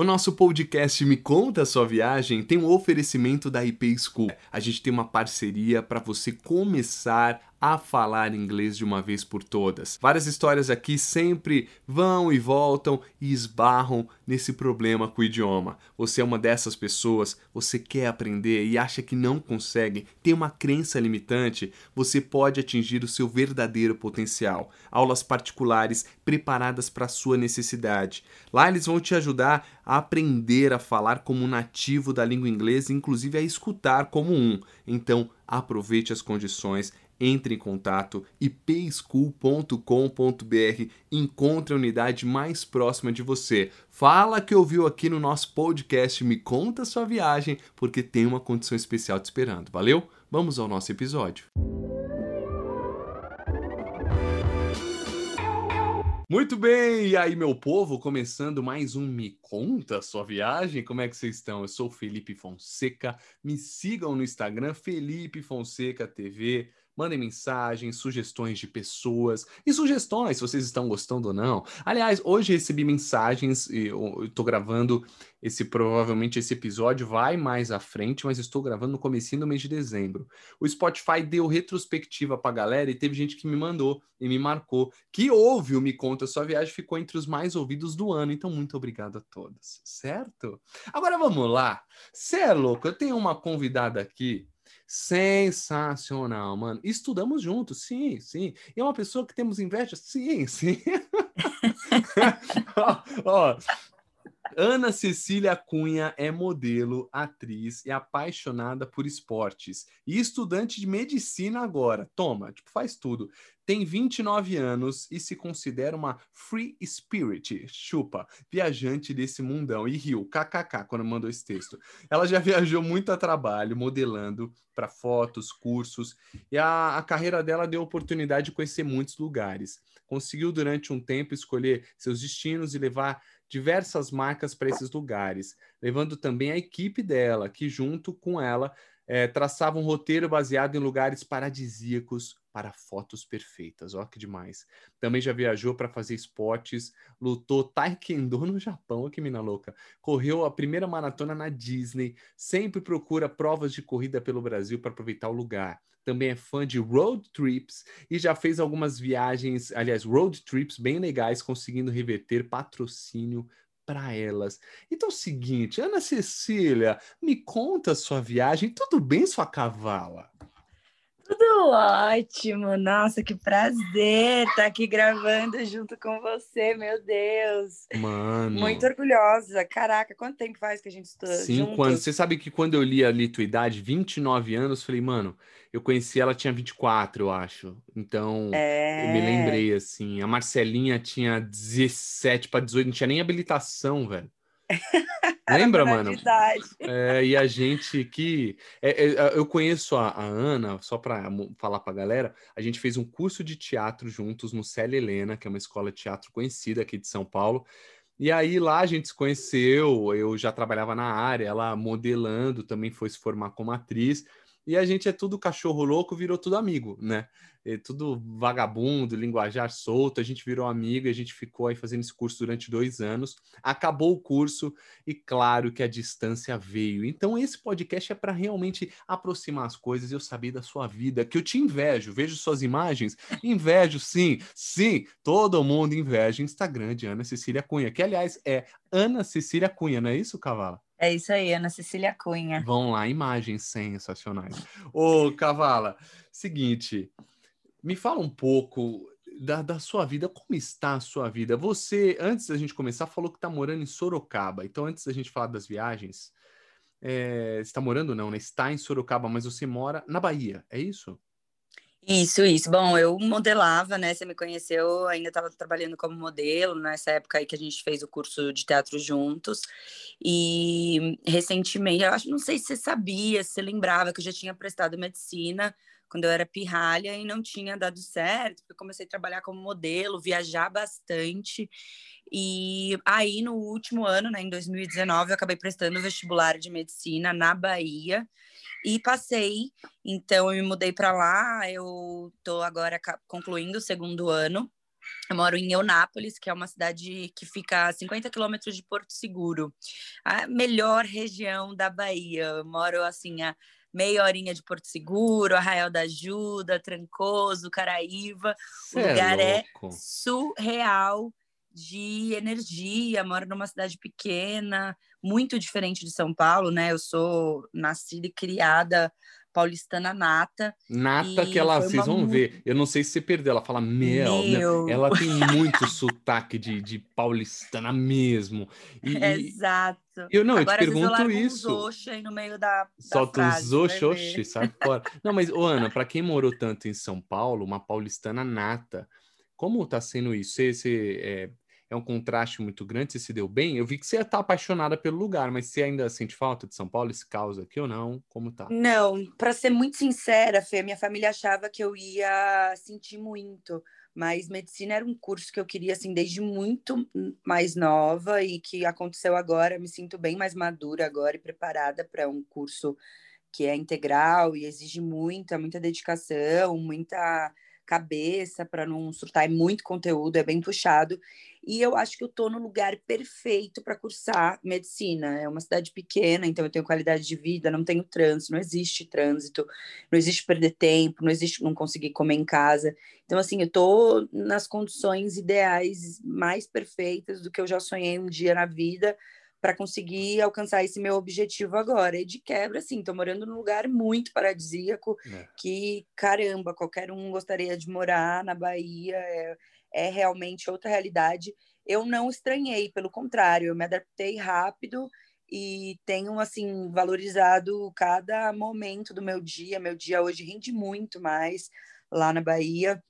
O nosso podcast Me Conta a Sua Viagem tem um oferecimento da IP School. A gente tem uma parceria para você começar a falar inglês de uma vez por todas. Várias histórias aqui sempre vão e voltam e esbarram nesse problema com o idioma. Você é uma dessas pessoas, você quer aprender e acha que não consegue, tem uma crença limitante, você pode atingir o seu verdadeiro potencial. Aulas particulares preparadas para sua necessidade. Lá eles vão te ajudar a aprender a falar como um nativo da língua inglesa, inclusive a escutar como um. Então, aproveite as condições entre em contato ipschool.com.br, encontre a unidade mais próxima de você. Fala que ouviu aqui no nosso podcast, me conta sua viagem, porque tem uma condição especial te esperando. Valeu? Vamos ao nosso episódio. Muito bem, e aí, meu povo, começando mais um Me Conta Sua Viagem. Como é que vocês estão? Eu sou Felipe Fonseca. Me sigam no Instagram, Felipe Fonseca TV mandem mensagens, sugestões de pessoas e sugestões se vocês estão gostando ou não. Aliás, hoje recebi mensagens e estou gravando esse provavelmente esse episódio vai mais à frente, mas estou gravando no comecinho do mês de dezembro. O Spotify deu retrospectiva para a galera e teve gente que me mandou e me marcou que ouve o Me Conta Sua Viagem, ficou entre os mais ouvidos do ano. Então, muito obrigado a todos, certo? Agora vamos lá. Você é louco, eu tenho uma convidada aqui Sensacional, mano. Estudamos juntos, sim, sim. E é uma pessoa que temos inveja, sim, sim. ó, ó, Ana Cecília Cunha é modelo, atriz e apaixonada por esportes. E estudante de medicina agora. Toma, tipo, faz tudo. Tem 29 anos e se considera uma free spirit, chupa, viajante desse mundão. E riu, kkk, quando mandou esse texto. Ela já viajou muito a trabalho, modelando para fotos, cursos. E a, a carreira dela deu oportunidade de conhecer muitos lugares. Conseguiu, durante um tempo, escolher seus destinos e levar diversas marcas para esses lugares, levando também a equipe dela, que junto com ela é, traçava um roteiro baseado em lugares paradisíacos para fotos perfeitas. Ó, que demais. Também já viajou para fazer esportes, lutou taekwondo no Japão, que mina louca. Correu a primeira maratona na Disney, sempre procura provas de corrida pelo Brasil para aproveitar o lugar também é fã de road trips e já fez algumas viagens, aliás, road trips bem legais, conseguindo reverter patrocínio para elas. Então é o seguinte, Ana Cecília, me conta a sua viagem, tudo bem, sua cavala? Tudo ótimo, nossa, que prazer estar aqui gravando junto com você, meu Deus. Mano. Muito orgulhosa. Caraca, quanto tempo faz que a gente estuda Cinco juntos? anos. Você sabe que quando eu li ali tua idade, 29 anos, falei, mano, eu conheci ela, tinha 24, eu acho. Então, é... eu me lembrei, assim. A Marcelinha tinha 17 para 18, não tinha nem habilitação, velho. Lembra, mano? É, e a gente que. É, é, eu conheço a, a Ana, só para falar para a galera, a gente fez um curso de teatro juntos no Célia Helena, que é uma escola de teatro conhecida aqui de São Paulo. E aí lá a gente se conheceu, eu já trabalhava na área, ela modelando, também foi se formar como atriz. E a gente é tudo cachorro louco, virou tudo amigo, né? É tudo vagabundo, linguajar solto. A gente virou amigo e a gente ficou aí fazendo esse curso durante dois anos. Acabou o curso e, claro, que a distância veio. Então, esse podcast é para realmente aproximar as coisas e eu saber da sua vida, que eu te invejo. Vejo suas imagens, invejo, sim, sim, todo mundo inveja Instagram de Ana Cecília Cunha, que, aliás, é Ana Cecília Cunha, não é isso, Cavala? É isso aí, Ana Cecília Cunha. Vão lá, imagens sensacionais. Ô, Cavala, seguinte, me fala um pouco da, da, sua vida, como está a sua vida? Você, antes da gente começar, falou que está morando em Sorocaba. Então, antes da gente falar das viagens, é, você está morando não, né? Está em Sorocaba, mas você mora na Bahia, é isso? Isso, isso. Bom, eu modelava, né? Você me conheceu, ainda estava trabalhando como modelo nessa época aí que a gente fez o curso de teatro juntos. E recentemente, eu acho, não sei se você sabia, se você lembrava que eu já tinha prestado medicina quando eu era pirralha e não tinha dado certo, eu comecei a trabalhar como modelo, viajar bastante. E aí, no último ano, né, em 2019, eu acabei prestando o vestibular de medicina na Bahia e passei. Então eu me mudei para lá, eu tô agora concluindo o segundo ano Eu moro em Eunápolis, que é uma cidade que fica a 50 quilômetros de Porto Seguro, a melhor região da Bahia. Eu moro assim a meia horinha de Porto Seguro, Arraial da Ajuda, Trancoso, Caraíva. Cê o é lugar é, louco. surreal de energia. Moro numa cidade pequena, muito diferente de São Paulo, né? Eu sou nascida e criada paulistana nata. Nata que ela, vocês vão ver. Eu não sei se você perdeu. Ela fala mel. Meu. Ela tem muito sotaque de, de paulistana mesmo. E, Exato. eu não, Agora, eu te eu pergunto largo isso. uns oxa aí no meio da, da Solta frase, oxi, sai fora. Não, mas, ô, Ana, para quem morou tanto em São Paulo, uma paulistana nata, como tá sendo isso? Você, você, é, é um contraste muito grande? Você se deu bem? Eu vi que você tá apaixonada pelo lugar, mas você ainda sente falta de São Paulo, esse caos aqui ou não? Como tá? Não, para ser muito sincera, Fê, minha família achava que eu ia sentir muito, mas medicina era um curso que eu queria assim desde muito mais nova e que aconteceu agora. Me sinto bem mais madura agora e preparada para um curso que é integral e exige muita, muita dedicação, muita cabeça para não surtar, é muito conteúdo, é bem puxado. E eu acho que eu estou no lugar perfeito para cursar medicina. É uma cidade pequena, então eu tenho qualidade de vida, não tenho trânsito, não existe trânsito, não existe perder tempo, não existe não conseguir comer em casa. Então, assim, eu estou nas condições ideais mais perfeitas do que eu já sonhei um dia na vida para conseguir alcançar esse meu objetivo agora. E de quebra, assim, tô morando num lugar muito paradisíaco, É. que, caramba, qualquer um gostaria de morar na Bahia, é, é realmente outra realidade. Eu não estranhei, pelo contrário, eu me adaptei rápido e tenho, assim, valorizado cada momento do meu dia. Meu dia hoje rende muito mais lá na Bahia.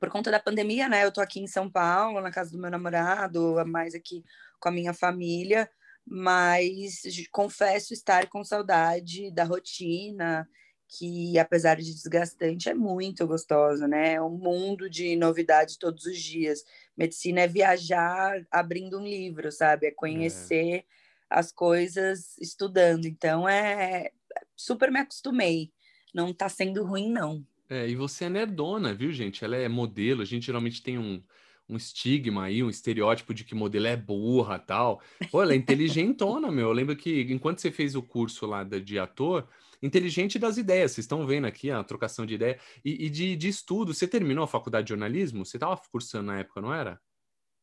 Por conta da pandemia, né? Eu tô aqui em São Paulo, na casa do meu namorado, mais aqui com a minha família, mas confesso estar com saudade da rotina, que apesar de desgastante é muito gostosa, né? É um mundo de novidades todos os dias. Medicina é viajar abrindo um livro, sabe? É conhecer as coisas estudando. Então é super me acostumei. Não tá sendo ruim não. É, e você é nerdona, viu, gente? Ela é modelo, a gente geralmente tem um, um estigma aí, um estereótipo de que modelo é burra tal. Pô, ela é inteligentona, meu. Eu lembro que enquanto você fez o curso lá de ator, inteligente das ideias, vocês estão vendo aqui a trocação de ideia, e, e de, de estudo. Você terminou a faculdade de jornalismo? Você estava cursando na época, não era?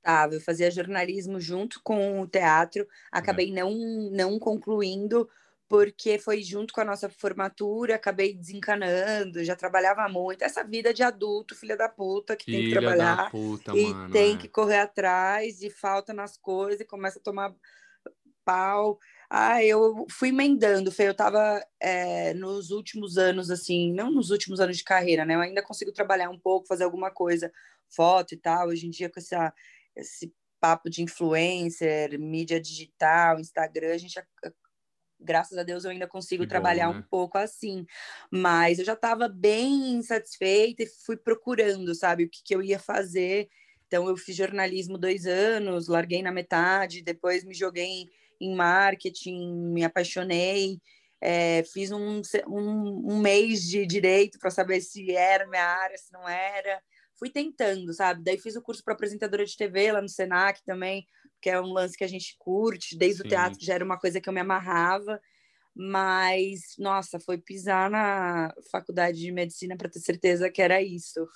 Tava, eu fazia jornalismo junto com o teatro, acabei não, não concluindo, porque foi junto com a nossa formatura, acabei desencanando, já trabalhava muito. Essa vida de adulto, filha da puta, que tem que Filha trabalhar da puta, e mano. tem é. que correr atrás e falta nas coisas e começa a tomar pau. Ah, eu fui emendando, Fê, eu tava é, nos últimos anos, assim, não nos últimos anos de carreira, né? Eu ainda consigo trabalhar um pouco, fazer alguma coisa, foto e tal. Hoje em dia, com essa, esse papo de influencer, mídia digital, Instagram, a gente graças a Deus eu ainda consigo Que bom, trabalhar né? um pouco assim. Mas eu já estava bem insatisfeita e fui procurando, sabe, o que, que eu ia fazer. Então eu fiz jornalismo dois anos, larguei na metade, depois me joguei em marketing, me apaixonei. é, fiz um, um, um mês de direito para saber se era minha área, se não era. Fui tentando, sabe? Daí fiz o curso para apresentadora de TV lá no Senac também, que é um lance que a gente curte, desde Sim. o teatro já era uma coisa que eu me amarrava, mas nossa, foi pisar na faculdade de medicina para ter certeza que era isso.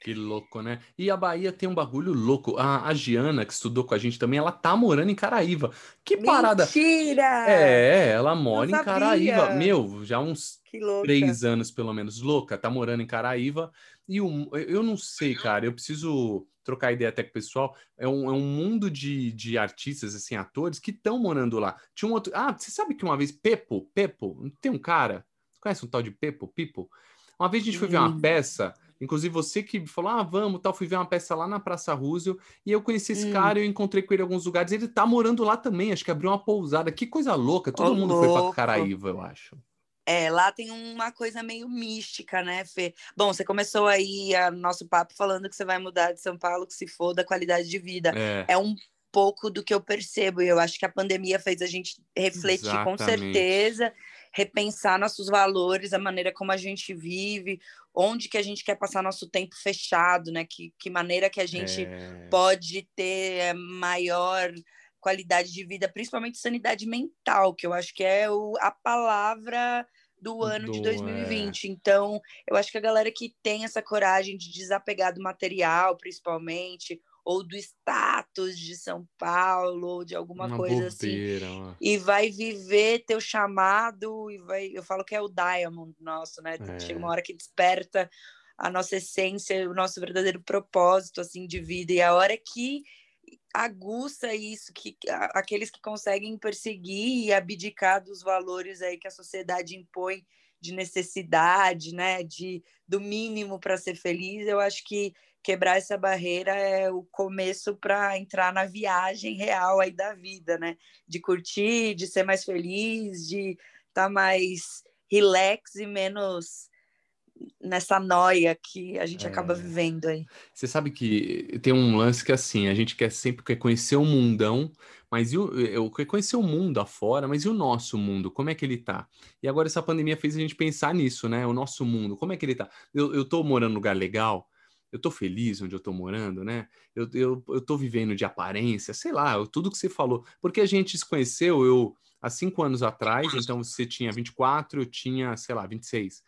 Que louco, né? E a Bahia tem um bagulho louco. A, a Giana, que estudou com a gente também, ela tá morando em Caraíva. Que parada. Mentira! É, ela mora em. Caraíva. Meu, já há uns três anos, pelo menos, louca, tá morando em Caraíva. E o, eu não sei, cara, eu preciso trocar ideia até com o pessoal. É um, é um mundo de, de artistas, assim, atores, que estão morando lá. Tinha um outro. Ah, você sabe que uma vez, Pepo, Pepo, tem um cara. Você conhece um tal de Pepo, Pipo? Uma vez a gente foi ver uma peça. Inclusive, você que falou, ah, vamos, tal, fui ver uma peça lá na Praça Roosevelt, e eu conheci esse Hum. cara, eu encontrei com ele em alguns lugares, ele tá morando lá também, acho que abriu uma pousada, que coisa louca, todo Ô, mundo foi pra louco. Caraíva, eu acho. É, lá tem uma coisa meio mística, né, Fê? Bom, você começou aí o nosso papo falando que você vai mudar de São Paulo, que se for da qualidade de vida. É, É um pouco do que eu percebo, e eu acho que a pandemia fez a gente refletir com Exatamente. certeza. repensar nossos valores, a maneira como a gente vive, onde que a gente quer passar nosso tempo fechado, né? Que, que maneira que a gente é... pode ter maior qualidade de vida, principalmente sanidade mental, que eu acho que é o, a palavra do ano do, de 2020. É... Então, eu acho que a galera que tem essa coragem de desapegar do material, principalmente, ou do status de São Paulo, ou de alguma Uma coisa assim, ó. e vai viver teu chamado, e vai, eu falo que é o diamond nosso, né? É. Chega uma hora que desperta a nossa essência, o nosso verdadeiro propósito assim de vida, e a hora que aguça isso, que aqueles que conseguem perseguir e abdicar dos valores aí que a sociedade impõe de necessidade, né, de do mínimo para ser feliz, eu acho que quebrar essa barreira é o começo para entrar na viagem real aí da vida, né? De curtir, de ser mais feliz, de estar tá mais relax e menos nessa noia que a gente é... acaba vivendo aí. Você sabe que tem um lance que assim, a gente quer sempre quer conhecer o mundão, mas o, eu quero conhecer o mundo afora, mas e o nosso mundo? Como é que ele tá? E agora essa pandemia fez a gente pensar nisso, né? O nosso mundo, como é que ele tá? Eu, eu tô morando num lugar legal, eu tô feliz onde eu tô morando, né? Eu, eu, eu tô vivendo de aparência, sei lá, tudo que você falou. Porque a gente se conheceu, eu há cinco anos atrás, então você tinha 24, eu tinha, sei lá, 26.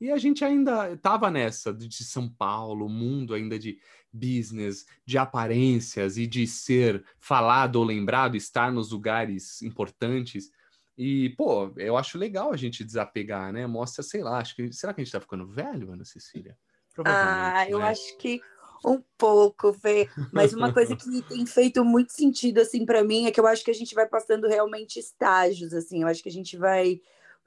E a gente ainda estava nessa de São Paulo, mundo ainda de business, de aparências e de ser falado ou lembrado, estar nos lugares importantes. E, pô, eu acho legal a gente desapegar, né? Mostra, sei lá, acho que. Será que a gente tá ficando velho, Ana Cecília? Ah, eu né? acho que um pouco, Fê. Mas uma coisa que tem feito muito sentido, assim, para mim, é que eu acho que a gente vai passando realmente estágios, assim. Eu acho que a gente vai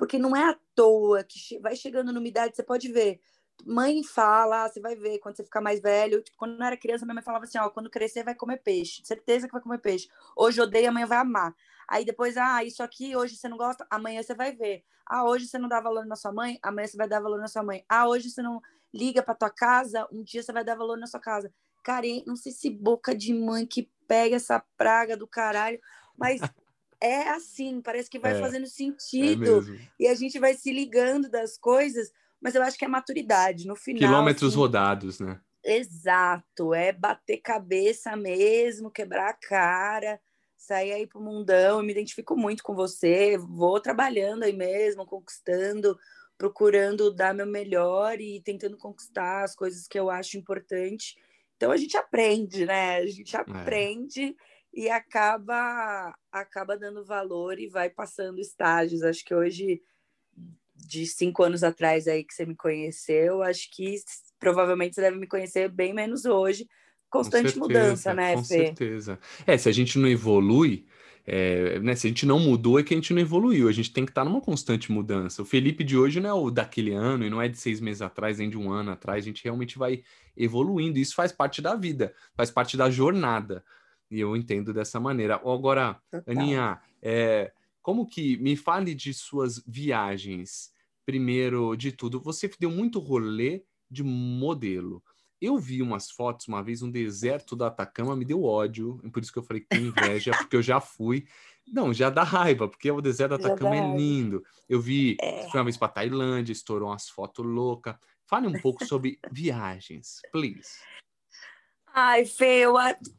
porque não é à toa que vai chegando numa idade, você pode ver. Mãe fala, você vai ver quando você ficar mais velho. Tipo, quando eu era criança, minha mãe falava assim: ó, quando crescer vai comer peixe. Certeza que vai comer peixe. Hoje odeia, amanhã vai amar. Aí depois, ah, isso aqui hoje você não gosta, amanhã você vai ver. Ah, hoje você não dá valor na sua mãe, amanhã você vai dar valor na sua mãe. Ah, hoje você não liga para tua casa, um dia você vai dar valor na sua casa. Cara, não sei se boca de mãe que pega essa praga do caralho, mas é assim, parece que vai é, fazendo é sentido. É e a gente vai se ligando das coisas, mas eu acho que é maturidade. No final. Quilômetros assim, rodados, né? Exato, é bater cabeça mesmo, quebrar a cara, sair aí pro mundão. Eu me identifico muito com você, vou trabalhando aí mesmo, conquistando, procurando dar meu melhor e tentando conquistar as coisas que eu acho importante. Então a gente aprende, né? A gente é. aprende. É e acaba acaba dando valor e vai passando estágios. Acho que hoje, de cinco anos atrás aí que você me conheceu, acho que provavelmente você deve me conhecer bem menos hoje. Constante certeza, mudança, né, com Fê? Com certeza. É, se a gente não evolui, é, né, se a gente não mudou, é que a gente não evoluiu. A gente tem que estar numa constante mudança. O Felipe de hoje não é o daquele ano e não é de seis meses atrás, nem de um ano atrás. A gente realmente vai evoluindo. Isso faz parte da vida, faz parte da jornada. E eu entendo dessa maneira. Agora, Total. Aninha, é, como que me fale de suas viagens? Primeiro de tudo, você deu muito rolê de modelo. Eu vi umas fotos uma vez, um deserto do Atacama, me deu ódio, por isso que eu falei que inveja, porque eu já fui. Não, já dá raiva, porque o deserto do Atacama é lindo. Eu vi, é. fui uma vez para Tailândia, estourou umas fotos loucas. Fale um pouco sobre viagens, please. Ai, Fê, eu,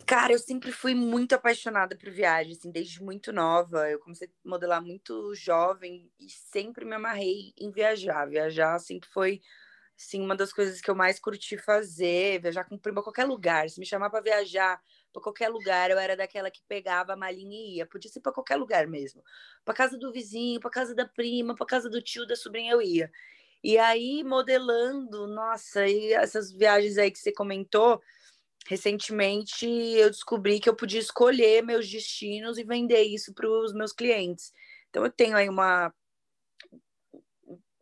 cara, eu sempre fui muito apaixonada por viagem, assim, desde muito nova. Eu comecei a modelar muito jovem e sempre me amarrei em viajar. Viajar sempre foi, assim, uma das coisas que eu mais curti fazer, viajar com prima a qualquer lugar. Se me chamar para viajar para qualquer lugar, eu era daquela que pegava a malinha e ia. Podia ser para qualquer lugar mesmo. Para casa do vizinho, para casa da prima, para casa do tio, da sobrinha, eu ia. E aí, modelando, nossa, e essas viagens aí que você comentou, recentemente eu descobri que eu podia escolher meus destinos e vender isso para os meus clientes. Então eu tenho aí uma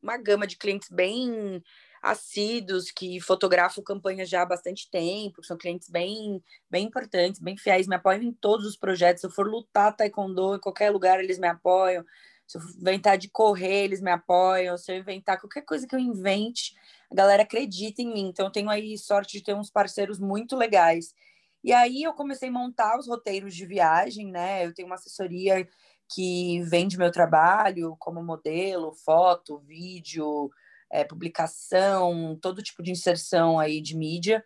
uma gama de clientes bem assíduos que fotografam campanhas já há bastante tempo, são clientes bem bem importantes, bem fiéis, me apoiam em todos os projetos. Se eu for lutar taekwondo em qualquer lugar, eles me apoiam. Se eu inventar de correr, eles me apoiam. Se eu inventar qualquer coisa que eu invente, a galera acredita em mim. Então, eu tenho aí sorte de ter uns parceiros muito legais. E aí, eu comecei a montar os roteiros de viagem, né? Eu tenho uma assessoria que vende meu trabalho como modelo, foto, vídeo, é, publicação, todo tipo de inserção aí de mídia.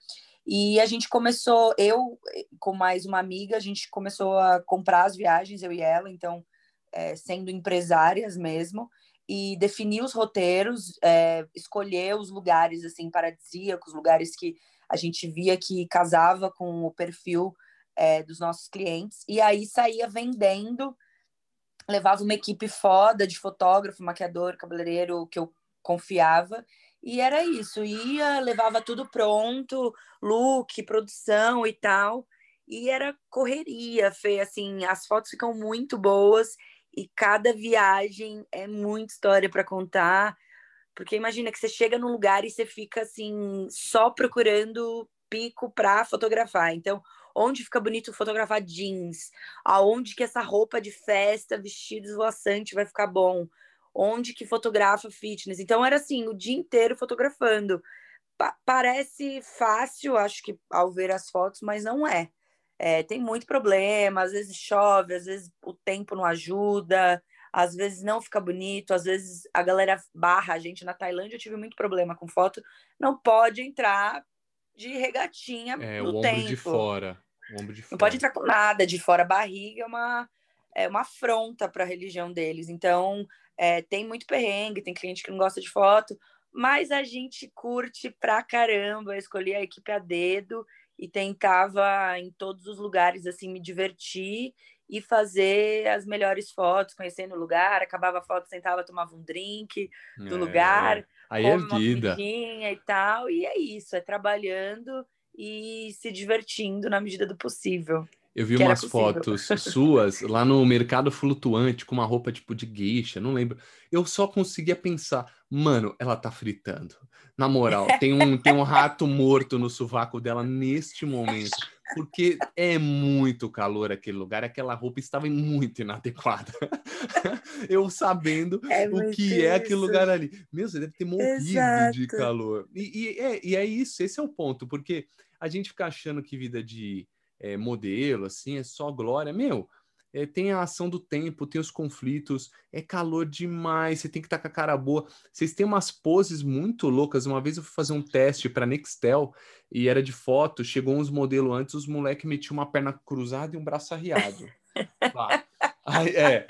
E a gente começou, eu com mais uma amiga, a gente começou a comprar as viagens, eu e ela, então, é, sendo empresárias mesmo, e definir os roteiros, é, escolher os lugares, assim, paradisíacos, lugares que a gente via que casava com o perfil é, dos nossos clientes, e aí saía vendendo, levava uma equipe foda de fotógrafo, maquiador, cabeleireiro, que eu confiava, e era isso, ia, levava tudo pronto, look, produção e tal. E era correria, Fê, assim, as fotos ficam muito boas e cada viagem é muita história para contar. Porque imagina que você chega num lugar e você fica assim, só procurando pico para fotografar. Então, onde fica bonito fotografar jeans? Aonde que essa roupa de festa, vestido esvoaçante vai ficar bom? onde que fotografa fitness. Então era assim, o dia inteiro fotografando. Pa parece fácil, acho que ao ver as fotos, mas não é. É. Tem muito problema, às vezes chove, às vezes o tempo não ajuda, às vezes não fica bonito, às vezes a galera barra a gente na Tailândia, eu tive muito problema com foto, não pode entrar de regatinha é, no o tempo. ombro de fora. O ombro de não fora. pode entrar com nada de fora, a barriga é uma é uma afronta para a religião deles. Então, é, tem muito perrengue, tem cliente que não gosta de foto, mas a gente curte pra caramba, escolhi a equipe a dedo e tentava em todos os lugares assim me divertir e fazer as melhores fotos, conhecendo o lugar, acabava a foto, sentava, tomava um drink do é, lugar, aí é vida e tal, e é isso, é trabalhando e se divertindo na medida do possível. Eu vi umas fotos suas lá no mercado flutuante com uma roupa tipo de gueixa, não lembro. Eu só conseguia pensar, mano, ela tá fritando. Na moral, tem um, tem um rato morto no sovaco dela neste momento, porque é muito calor aquele lugar, aquela roupa estava muito inadequada. Eu sabendo é o que isso. é aquele lugar ali. Meu, você deve ter morrido Exato. de calor. E, e, é, e é isso, esse é o ponto, porque a gente fica achando que vida de é, modelo, assim, é só glória. Meu, é, tem a ação do tempo, tem os conflitos, é calor demais, você tem que estar tá com a cara boa. Vocês têm umas poses muito loucas. Uma vez eu fui fazer um teste para Nextel e era de foto, chegou uns modelos antes, os moleques metiam uma perna cruzada e um braço arriado. Aí, é,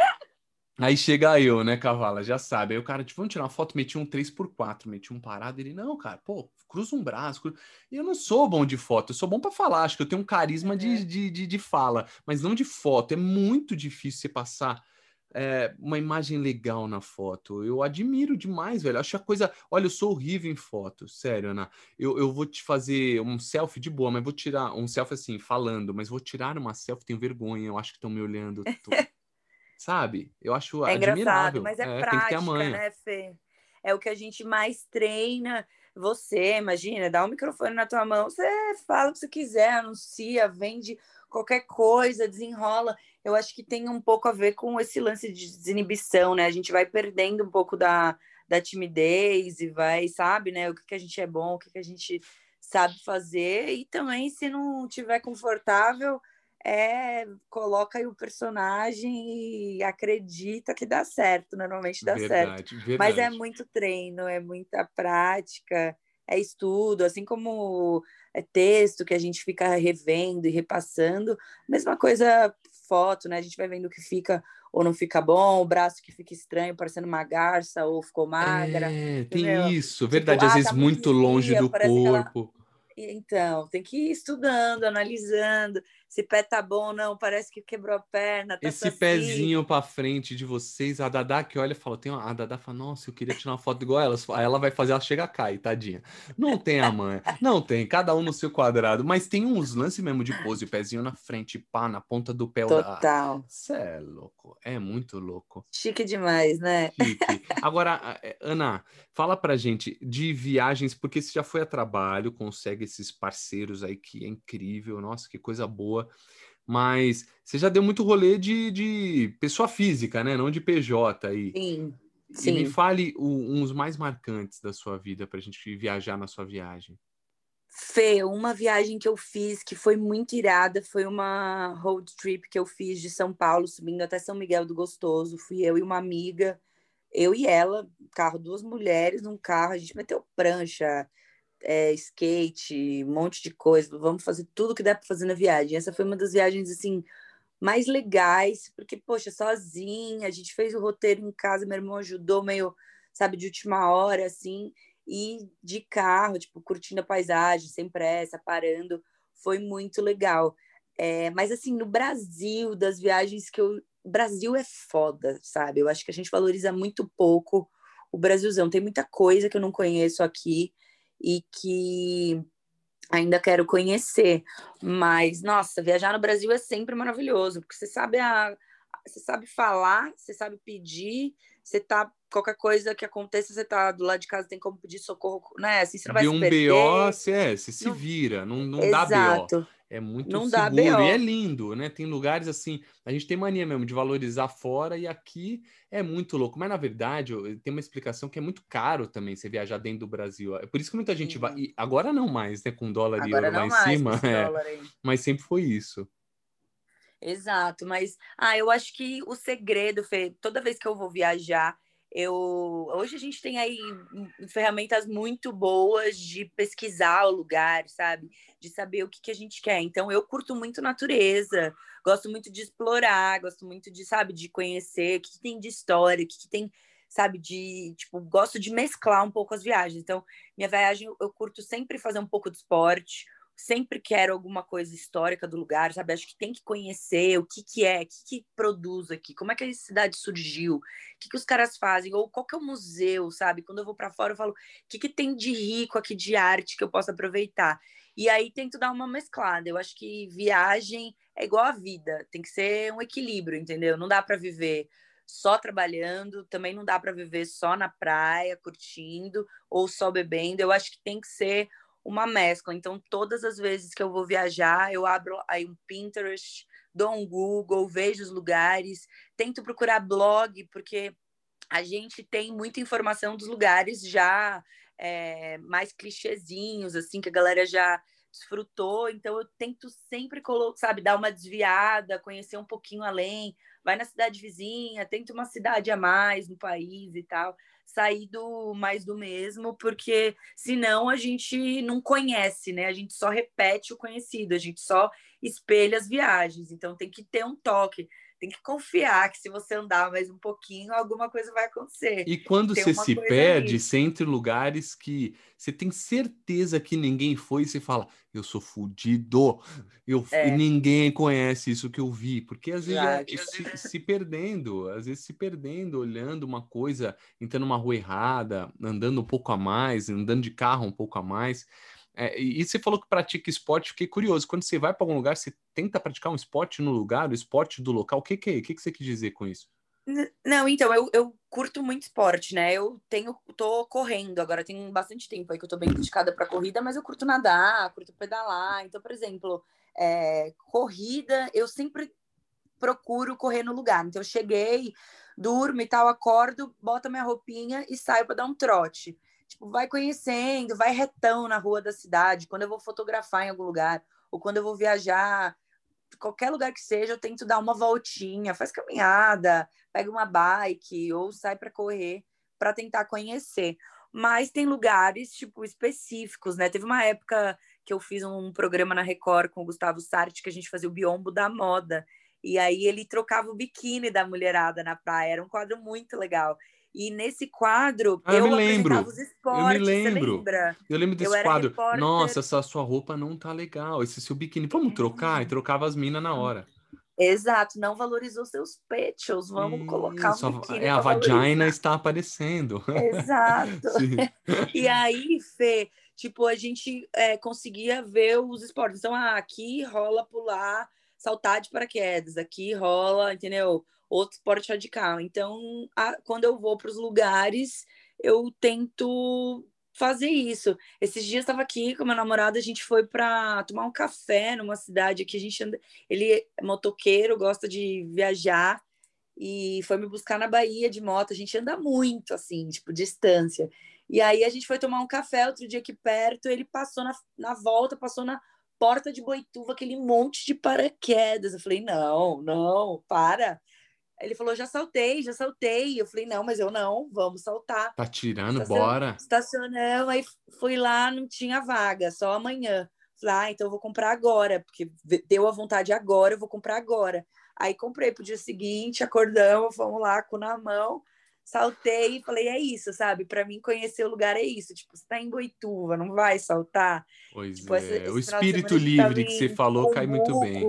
Aí chega eu, né, Cavala, já sabe. Aí o cara, tipo, vamos tirar uma foto, meti um 3x4, meti um parado. Ele, não, cara, pô, cruza um braço. Cruza... E eu não sou bom de foto, eu sou bom para falar. Acho que eu tenho um carisma uhum. de, de, de, de, fala, mas não de foto. É muito difícil você passar é, uma imagem legal na foto. Eu admiro demais, velho. Acho a coisa. Olha, eu sou horrível em foto, sério, Ana. Eu, eu vou te fazer um selfie de boa, mas vou tirar um selfie assim, falando, mas vou tirar uma selfie, tenho vergonha. Eu acho que estão me olhando. Tô... sabe? Eu acho é admirável. mas é, é prática, né, Fê? É o que a gente mais treina. Você, imagina, dá um microfone na tua mão, você fala o que você quiser, anuncia, vende qualquer coisa, desenrola. Eu acho que tem um pouco a ver com esse lance de desinibição, né? A gente vai perdendo um pouco da, da timidez e vai, sabe, né? O que, que a gente é bom, o que, que a gente sabe fazer. E também, se não tiver confortável, é coloca aí o personagem e acredita que dá certo, normalmente dá verdade, certo. Verdade. Mas é muito treino, é muita prática, é estudo, assim como é texto que a gente fica revendo e repassando, mesma coisa foto, né? A gente vai vendo o que fica ou não fica bom, o braço que fica estranho, parecendo uma garça ou ficou magra. É, tem entendeu? isso, tipo, verdade, tipo, às ah, vezes tá muito longe do corpo. Então, tem que ir estudando, analisando se pé tá bom não, parece que quebrou a perna. Tá Esse pezinho para frente de vocês, a Dada que olha fala, tem uma... a Dada fala, nossa, eu queria tirar uma foto igual ela. Aí ela vai fazer, ela chega a cair, tadinha. Não tem a mãe, não tem, cada um no seu quadrado, mas tem uns lances mesmo de pose, o pezinho na frente, pá, na ponta do pé. Total. Você é louco, é muito louco. Chique demais, né? Chique. Agora, é, Ana, fala pra gente de viagens, porque você já foi a trabalho, consegue esses parceiros aí que é incrível, nossa, que coisa boa Mas você já deu muito rolê de, de pessoa física, né? Não de PJ aí. Sim. Sim. E me fale o, uns mais marcantes da sua vida para a gente viajar na sua viagem. Fê, uma viagem que eu fiz que foi muito irada foi uma road trip que eu fiz de São Paulo, subindo até São Miguel do Gostoso. Fui eu e uma amiga, eu e ela, carro, duas mulheres num carro, a gente meteu prancha, é, skate, um monte de coisa. Vamos fazer tudo que dá para fazer na viagem. Essa foi uma das viagens assim mais legais, porque poxa, sozinha, a gente fez o roteiro em casa, meu irmão ajudou meio, sabe, de última hora assim e de carro, tipo, curtindo a paisagem, sem pressa, parando, foi muito legal. É, mas assim, no Brasil, das viagens que eu. Brasil é foda, sabe? Eu acho que a gente valoriza muito pouco o Brasilzão. Tem muita coisa que eu não conheço aqui e que ainda quero conhecer. Mas, nossa, viajar no Brasil é sempre maravilhoso, porque você sabe a. Você sabe falar, você sabe pedir, você tá qualquer coisa que aconteça, você tá do lado de casa, tem como pedir socorro, né? Assim, você não vai de um. BO, você, é, você se Não- vira, não, não Exato. dá BO. É muito Não seguro e é lindo, né? Tem lugares assim, a gente tem mania mesmo de valorizar fora e aqui é muito louco. Mas na verdade, tem uma explicação que é muito caro também você viajar dentro do Brasil. É por isso que muita gente vai. Uhum. e Agora não mais, né? Com dólar e Agora euro lá em mais com cima, é, mas sempre foi isso. Exato, mas ah, eu acho que o segredo, Fê, toda vez que eu vou viajar, eu hoje a gente tem aí ferramentas muito boas de pesquisar o lugar, sabe? De saber o que, que a gente quer. Então eu curto muito natureza, gosto muito de explorar, gosto muito de, sabe, de conhecer o que, que tem de história, o que, que tem, sabe, de, tipo, gosto de mesclar um pouco as viagens. Então, minha viagem eu curto sempre fazer um pouco de esporte, sempre quero alguma coisa histórica do lugar, sabe? Acho que tem que conhecer o que, que é, o que, que produz aqui, como é que a cidade surgiu, o que, que os caras fazem, ou qual que é o museu, sabe? Quando eu vou para fora, eu falo, o que, que tem de rico aqui de arte que eu posso aproveitar? E aí tento dar uma mesclada. Eu acho que viagem é igual a vida, tem que ser um equilíbrio, entendeu? Não dá para viver só trabalhando, também não dá para viver só na praia, curtindo, ou só bebendo. Eu acho que tem que ser uma mescla. Então, todas as vezes que eu vou viajar, eu abro aí um Pinterest, dou um Google, vejo os lugares, tento procurar blog, porque a gente tem muita informação dos lugares já é, mais clichêzinhos, assim, que a galera já desfrutou. Então, eu tento sempre, sabe, dar uma desviada, conhecer um pouquinho além, vai na cidade vizinha, tenta uma cidade a mais no país e tal sair do mais do mesmo, porque senão a gente não conhece, né? A gente só repete o conhecido, a gente só espelha as viagens. Então tem que ter um toque, tem que confiar que se você andar mais um pouquinho, alguma coisa vai acontecer. E quando Tem você se perde, você entra em lugares que você tem certeza que ninguém foi e você fala, eu sou fudido, eu, É. ninguém conhece isso que eu vi, porque às vezes é se, se perdendo, às vezes se perdendo, olhando uma coisa, entrando numa rua errada, andando um pouco a mais, andando de carro um pouco a mais. É, e você falou que pratica esporte, fiquei curioso. Quando você vai para algum lugar, você tenta praticar um esporte no lugar, o esporte do local. O que, que é? O que, que você quis dizer com isso? Não, então, eu, eu curto muito esporte, né? Eu tenho, tô correndo agora, tem bastante tempo aí que eu tô bem dedicada pra corrida, mas eu curto nadar, curto pedalar. Então, por exemplo, é, corrida, eu sempre procuro correr no lugar. Então, eu cheguei, durmo e tal, acordo, boto minha roupinha e saio para dar um trote. Tipo, vai conhecendo, vai retão na rua da cidade. Quando eu vou fotografar em algum lugar, ou quando eu vou viajar, qualquer lugar que seja, eu tento dar uma voltinha, faz caminhada, pega uma bike ou sai para correr para tentar conhecer. Mas tem lugares tipo específicos, né? Teve uma época que eu fiz um programa na Record com o Gustavo Sarti que a gente fazia o biombo da moda. E aí ele trocava o biquíni da mulherada na praia, era um quadro muito legal. E nesse quadro Ah, eu me apresentava lembro. os Eu esportes, me você lembro. Eu lembro Eu desse era quadro. repórter. Nossa, essa sua roupa não tá legal. Esse seu biquíni. Vamos trocar? E trocava as minas na hora. Exato, não valorizou seus pechos, vamos colocar um a- biquíni é, a vagina valorizar. está aparecendo. Exato. E aí, Fê, tipo, a gente é, conseguia ver os esportes. Então, ah, aqui rola pular, saltar de paraquedas, aqui rola, entendeu? Outro esporte radical. Então, a- quando eu vou para os lugares, eu tento fazer isso. Esses dias estava aqui com meu namorado, a gente foi para tomar um café numa cidade aqui. A gente anda, ele é motoqueiro, gosta de viajar e foi me buscar na Bahia de moto. A gente anda muito, assim, tipo, distância. E aí a gente foi tomar um café outro dia aqui perto, ele passou na, na volta, passou na porta de Boituva, aquele monte de paraquedas. Eu falei, não, não, para. Ele falou, já saltei, já saltei. Eu falei, não, mas eu não, vamos saltar. Tá tirando, Estacion... bora. Estacionamos, aí fui lá, não tinha vaga, só amanhã. Falei, ah, então eu vou comprar agora, porque deu a vontade agora, eu vou comprar agora. Aí comprei pro dia seguinte, acordamos, fomos lá com na mão saltei e falei, é isso, sabe? Para mim, conhecer o lugar é isso. Tipo, você tá em Boituva, não vai saltar. Pois tipo, é, esse, o espírito livre que você falou cai muito bem.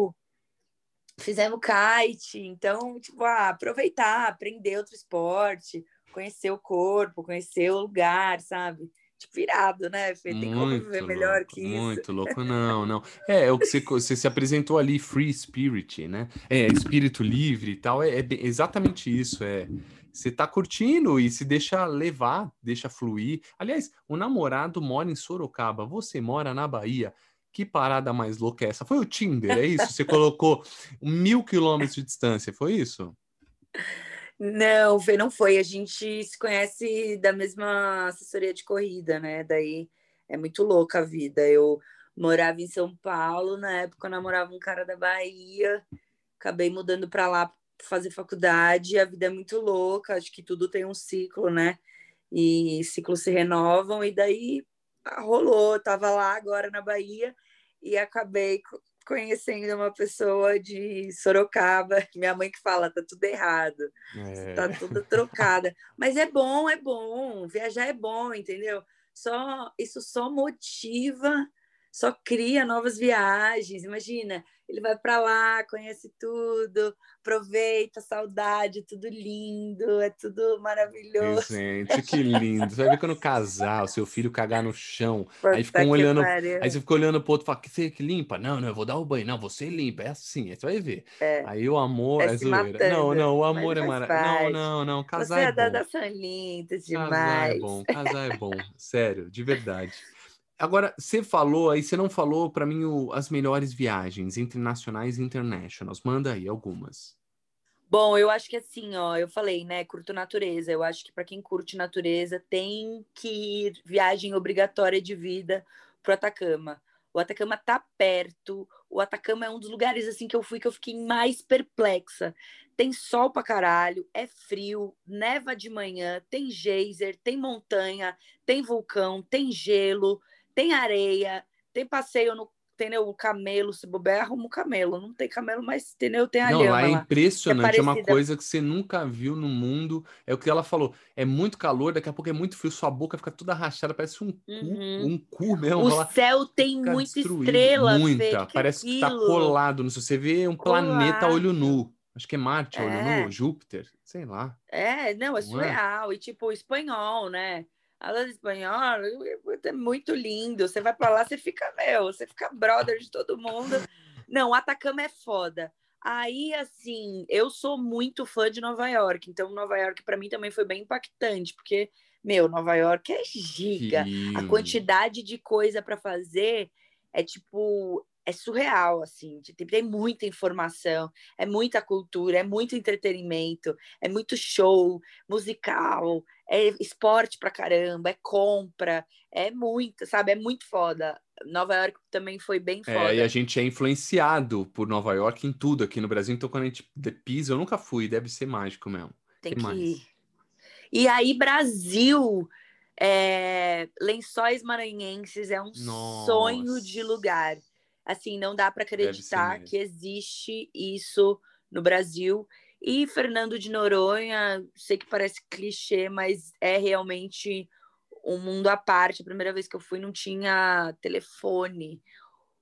Fizemos kite, então, tipo, ah, aproveitar, aprender outro esporte, conhecer o corpo, conhecer o lugar, sabe? Tipo, virado, né, Fê? Tem muito como viver melhor que isso. Muito louco, não, não. É, é o que você, você se apresentou ali, free spirit, né? É, espírito livre e tal, é, é exatamente isso, é você tá curtindo e se deixa levar, deixa fluir. Aliás, o namorado mora em Sorocaba, você mora na Bahia. Que parada mais louca é essa? Foi o Tinder, é isso? Você colocou mil quilômetros de distância, foi isso? Não, não foi. A gente se conhece da mesma assessoria de corrida, né? Daí é muito louca a vida. Eu morava em São Paulo, na época eu namorava um cara da Bahia, acabei mudando para lá fazer faculdade, a vida é muito louca, acho que tudo tem um ciclo, né? E ciclos se renovam, e daí ah, rolou, tava lá agora na Bahia e acabei conhecendo uma pessoa de Sorocaba, minha mãe que fala, tá tudo errado, é. tá tudo trocada. Mas é bom, é bom, viajar é bom, entendeu? Só isso só motiva, só cria novas viagens. Imagina, ele vai para lá, conhece tudo, aproveita, saudade, tudo lindo, é tudo maravilhoso. Gente, que lindo. Você vai ver quando casar, o seu filho cagar no chão, aí fica um olhando, pariu. aí você fica olhando pro outro e fala, que você que limpa? Não, não, eu vou dar o banho. Não, você limpa, é assim, aí você vai ver. É. Aí o amor é, é zoeira. Matando, não, não, o amor é maravilhoso. Não, não, não, casar você é, é bom. Você é linda demais. Casar é bom, casar é bom, sério, de verdade. Agora, você falou aí, você não falou para mim o, as melhores viagens internacionais e internationals. Manda aí algumas. Bom, eu acho que assim, ó, eu falei, né, curto natureza. Eu acho que para quem curte natureza tem que ir viagem obrigatória de vida pro Atacama. O Atacama tá perto. O Atacama é um dos lugares assim que eu fui que eu fiquei mais perplexa. Tem sol pra caralho, é frio, neva de manhã, tem geyser, tem montanha, tem vulcão, tem gelo tem areia, tem passeio no entendeu? O camelo, se bobear, arruma o camelo. Não tem camelo, mas entendeu? Tem a Não, lá é impressionante, é, é, uma coisa que você nunca viu no mundo. É o que ela falou. É muito calor, daqui a pouco é muito frio, sua boca fica toda rachada, parece um cu, uhum. um cu mesmo. O céu tem muita destruído. estrela, Muita, Fê, parece que, que tá colado. Não sei, você vê um colado. planeta olho nu. Acho que é Marte, é. olho nu, Júpiter, sei lá. É, não, é não é? surreal. É? E tipo, espanhol, né? Aula de espanhol é muito lindo. Você vai para lá, você fica, meu, você fica brother de todo mundo. Não, Atacama é foda. Aí, assim, eu sou muito fã de Nova York, então Nova York para mim também foi bem impactante, porque, meu, Nova York é giga. A quantidade de coisa para fazer é tipo, é surreal, assim, tem muita informação, é muita cultura, é muito entretenimento, é muito show musical, é esporte pra caramba, é compra, é muito, sabe, é muito foda. Nova York também foi bem foda. É, e a gente é influenciado por Nova York em tudo aqui no Brasil, então quando a gente pisa, eu nunca fui, deve ser mágico mesmo. Tem que, que ir. E aí, Brasil, é... Lençóis Maranhenses é um Nossa. sonho de lugar assim, não dá para acreditar que existe isso no Brasil. E Fernando de Noronha, sei que parece clichê, mas é realmente um mundo à parte. A primeira vez que eu fui não tinha telefone.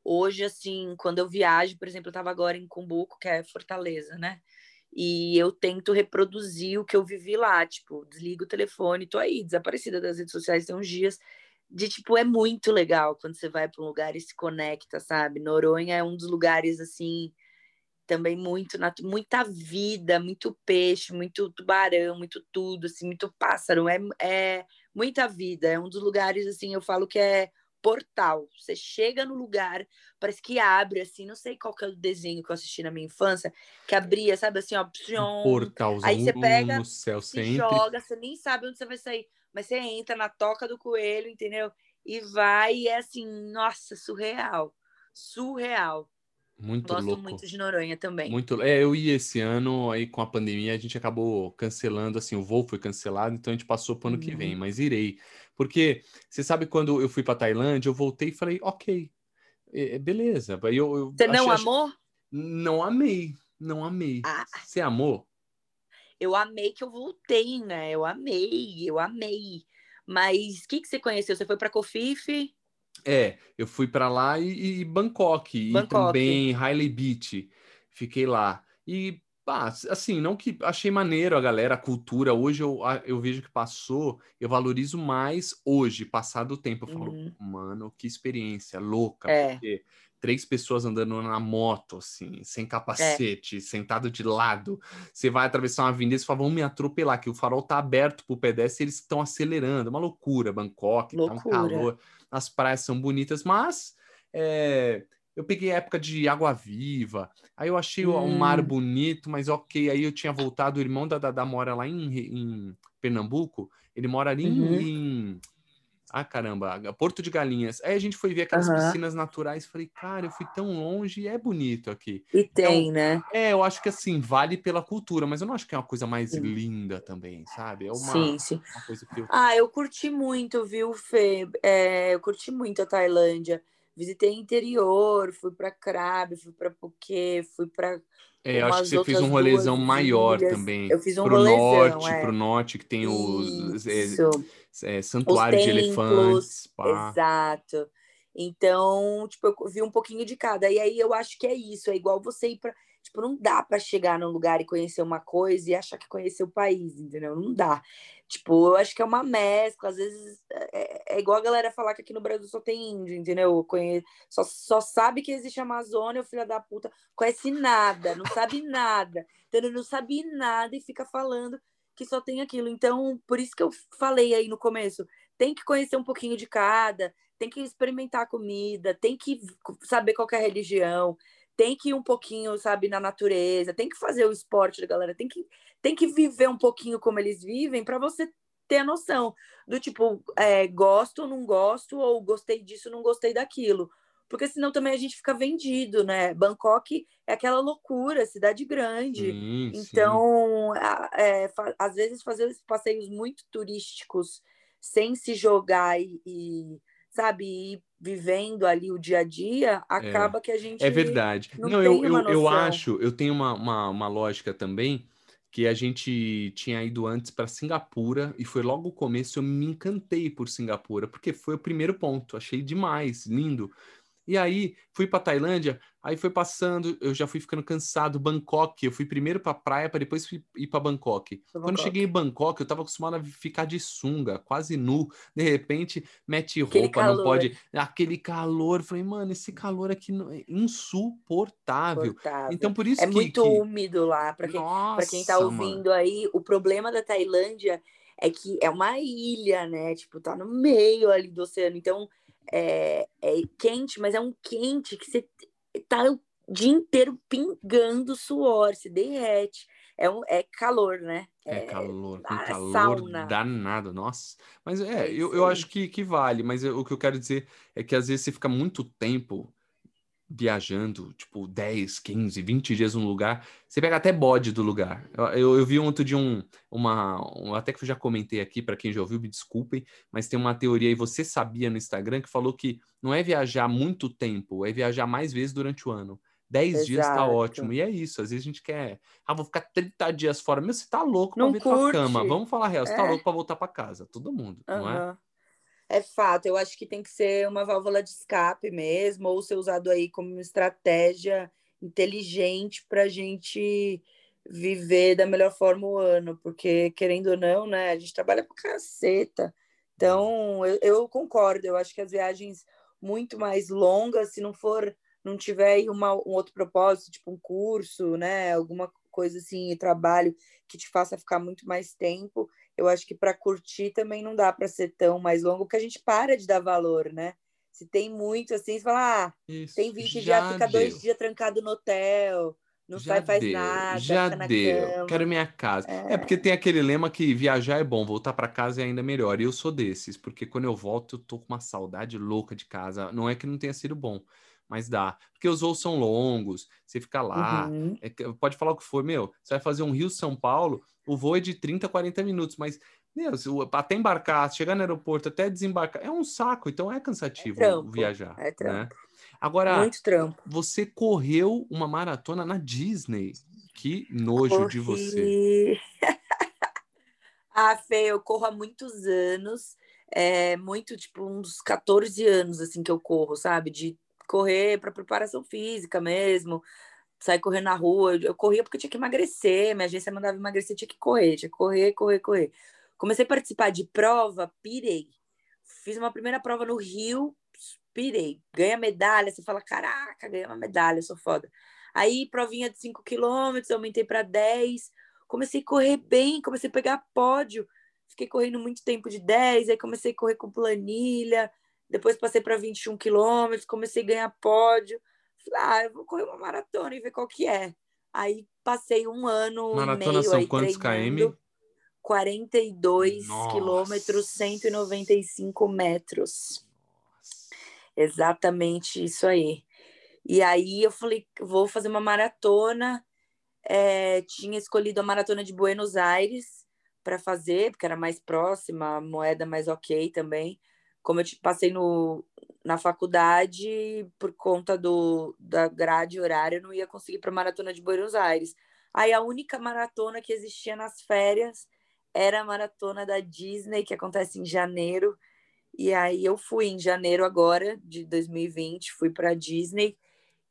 Hoje, assim, quando eu viajo, por exemplo, eu estava agora em Cumbuco, que é Fortaleza, né? E eu tento reproduzir o que eu vivi lá, tipo, desligo o telefone, tô aí, desaparecida das redes sociais tem uns dias de tipo, é muito legal quando você vai para um lugar e se conecta, sabe? Noronha é um dos lugares assim também muito muita vida, muito peixe, muito tubarão, muito tudo, assim, muito pássaro, é, é muita vida. É um dos lugares assim, eu falo que é portal. Você chega no lugar, parece que abre assim, não sei qual que é o desenho que eu assisti na minha infância, que abria, sabe assim, ó, um portalzão aí você pega no céu sempre. joga, você nem sabe onde você vai sair mas você entra na toca do coelho, entendeu? E vai, e é assim, nossa, surreal. Surreal. Muito Gosto louco. muito de Noronha também. Muito, é, eu ia esse ano, aí com a pandemia a gente acabou cancelando, assim, o voo foi cancelado, então a gente passou para o ano que vem, Uhum. mas irei. Porque você sabe quando eu fui para Tailândia, eu voltei e falei, ok, é, é, beleza. Eu, eu Você não achei- amou? Não amei, não amei. Ah. Você amou? Eu amei que eu voltei, né? Eu amei, eu amei. Mas o que, que você conheceu? Você foi para Cofife? É, eu fui para lá e, e Bangkok, e Bangkok. também Hailey Beach. Fiquei lá. E, pá, assim, não que achei maneiro a galera, a cultura. Hoje eu, eu vejo que passou, eu valorizo mais hoje, passado o tempo. Eu falo, Uhum. mano, que experiência louca. É. Porque três pessoas andando na moto, assim, sem capacete, sentado de lado. Você vai atravessar uma avenida e você fala, vão me atropelar, que o farol tá aberto pro pedestre e eles estão acelerando. É uma loucura, Bangkok, tá um Loucura. calor. As praias são bonitas, mas é, eu peguei época de água viva. Aí eu achei o- um mar Hum. bonito, mas ok. Aí eu tinha voltado, o irmão da Dada mora lá em, em Pernambuco. Ele mora ali Uhum. em. Ah, caramba, Porto de Galinhas. Aí a gente foi ver aquelas Aham. piscinas naturais. Falei, cara, eu fui tão longe e é bonito aqui. E tem, né? É, eu acho que assim, vale pela cultura, mas eu não acho que é uma coisa mais Sim. linda também, sabe? É uma, Sim, sim. uma coisa que eu. Ah, eu curti muito, viu, Fê? É, eu curti muito a Tailândia. Visitei interior, fui para Krabi, fui para Phuket, fui para É, eu acho que você fez um rolezão maior ilhas. também. Eu fiz um pro rolezão, norte, é. pro norte, que tem os é. É, santuário de elefantes. pá. Exato. Então, tipo, eu vi um pouquinho de cada. E aí eu acho que é isso, é igual você ir para, tipo, não dá para chegar num lugar e conhecer uma coisa e achar que conheceu o país, entendeu? Não dá. Tipo, eu acho que é uma mescla, às vezes é, é igual a galera falar que aqui no Brasil só tem índio, entendeu? Conhe... Só, só sabe que existe a Amazônia, o filho da puta conhece nada, não sabe nada, entendeu? Não sabe nada e fica falando que só tem aquilo. Então, por isso que eu falei aí no começo, tem que conhecer um pouquinho de cada, tem que experimentar a comida, tem que saber qual é a religião, tem que ir um pouquinho, sabe, na natureza, tem que fazer o esporte da galera, tem que, tem que viver um pouquinho como eles vivem para você ter a noção do tipo, é, gosto ou não gosto, ou gostei disso, não gostei daquilo. Porque senão também a gente fica vendido, né? Bangkok é aquela loucura, cidade grande. Sim, sim. Então, a- é, às vezes fazer os passeios muito turísticos sem se jogar e, e, sabe, ir vivendo ali o dia a dia, acaba que a gente. É verdade. não Não, eu, eu, eu acho, eu tenho uma, uma, uma lógica também, que a gente tinha ido antes para Singapura e foi logo o começo, eu me encantei por Singapura, porque foi o primeiro ponto, achei demais, lindo. E aí fui para Tailândia, aí foi passando, eu já fui ficando cansado. Bangkok, eu fui primeiro para praia para depois fui- ir para Bangkok. Pra Quando Bangkok. cheguei em Bangkok, eu estava acostumado a ficar de sunga, quase nu. De repente, mete roupa, não pode. Aquele calor, falei, mano, esse calor aqui não- é insuportável. Confortável. Então por isso é que muito que- úmido lá, para quem, pra quem tá Nossa, mano. ouvindo aí, o problema da Tailândia é que é uma ilha, né? Tipo, tá no meio ali do oceano. Então, é, é quente, mas é um quente que você tá o dia inteiro pingando suor, se derrete. É, um, é calor, né? É calor, com ah, é calor sauna. danado, nossa. Mas é, É eu, eu acho que, que vale, mas eu- o que eu quero dizer é que às vezes você fica muito tempo viajando, tipo 10, 15, 20 dias num lugar, você pega até bode do lugar. Eu, eu, eu vi um outro de um, uma, um- até que eu já comentei aqui, para quem já ouviu, me desculpem, mas tem uma teoria aí, você sabia no Instagram, que falou que não é viajar muito tempo, é viajar mais vezes durante o ano. 10 dias tá Exato. ótimo. E é isso, às vezes a gente quer ah, vou ficar 30 dias fora. Meu, você tá louco Não pra ver tua curte. cama. Vamos falar real, você tá É. louco pra voltar pra casa. Todo mundo, não é? É fato, eu acho que tem que ser uma válvula de escape mesmo, ou ser usado aí como uma estratégia inteligente para a gente viver da melhor forma o ano, porque querendo ou não, né, a gente trabalha pra caceta. Então, eu, eu concordo, eu acho que as viagens muito mais longas, se não for, não tiver uma, um outro propósito, tipo um curso, né, alguma coisa assim, trabalho que te faça ficar muito mais tempo, eu acho que para curtir também não dá para ser tão mais longo, porque a gente para de dar valor, né? Se tem muito assim, você fala, ah, Isso. tem 20 já dias, fica dois dias trancado no hotel, Não já sai, faz deu, nada. Já deu. Quero minha casa. É... é... porque tem aquele lema que viajar é bom, voltar para casa é ainda melhor. E eu sou desses, porque quando eu volto, eu tô com uma saudade louca de casa. Não é que não tenha sido bom, mas dá. Porque os voos são longos, você fica lá, uhum. é, pode falar o que for, meu. Você vai fazer um Rio-São Paulo, o voo é de 30, 40 minutos, mas meu, até embarcar, chegar no aeroporto, até desembarcar, é um saco, então é cansativo é trampo, viajar. É trampo. Né? Agora, Muito trampo. você correu uma maratona na Disney. Que nojo Corri... de você. ah, Fê, eu corro há muitos anos. É muito, tipo, uns 14 anos, assim, que eu corro, sabe? De correr para preparação física mesmo, sair correndo na rua. Eu corria porque tinha que emagrecer, minha agência mandava emagrecer, tinha que correr, tinha que correr, correr, correr. Comecei a participar de prova, pirei. Fiz uma primeira prova no Rio, pirei. Ganha medalha, você fala, caraca, ganhei uma medalha, sou foda. Aí, provinha de 5 quilômetros, aumentei para 10. Comecei a correr bem, comecei a pegar pódio. Fiquei correndo muito tempo de 10, aí comecei a correr com planilha. Depois passei para 21 quilômetros, comecei a ganhar pódio. Falei, ah, eu vou correr uma maratona e ver qual que é. Aí passei um ano maratona e meio são aí quantos treinando. km? 42 Nossa. quilômetros, 195 metros. Nossa. Exatamente isso aí. E aí eu falei, vou fazer uma maratona. É, tinha escolhido a maratona de Buenos Aires para fazer, porque era mais próxima, a moeda mais ok também. Como eu passei no, na faculdade, por conta do, da grade horária, eu não ia conseguir para a maratona de Buenos Aires. Aí a única maratona que existia nas férias era a maratona da Disney, que acontece em janeiro. E aí eu fui em janeiro agora, de 2020, fui para a Disney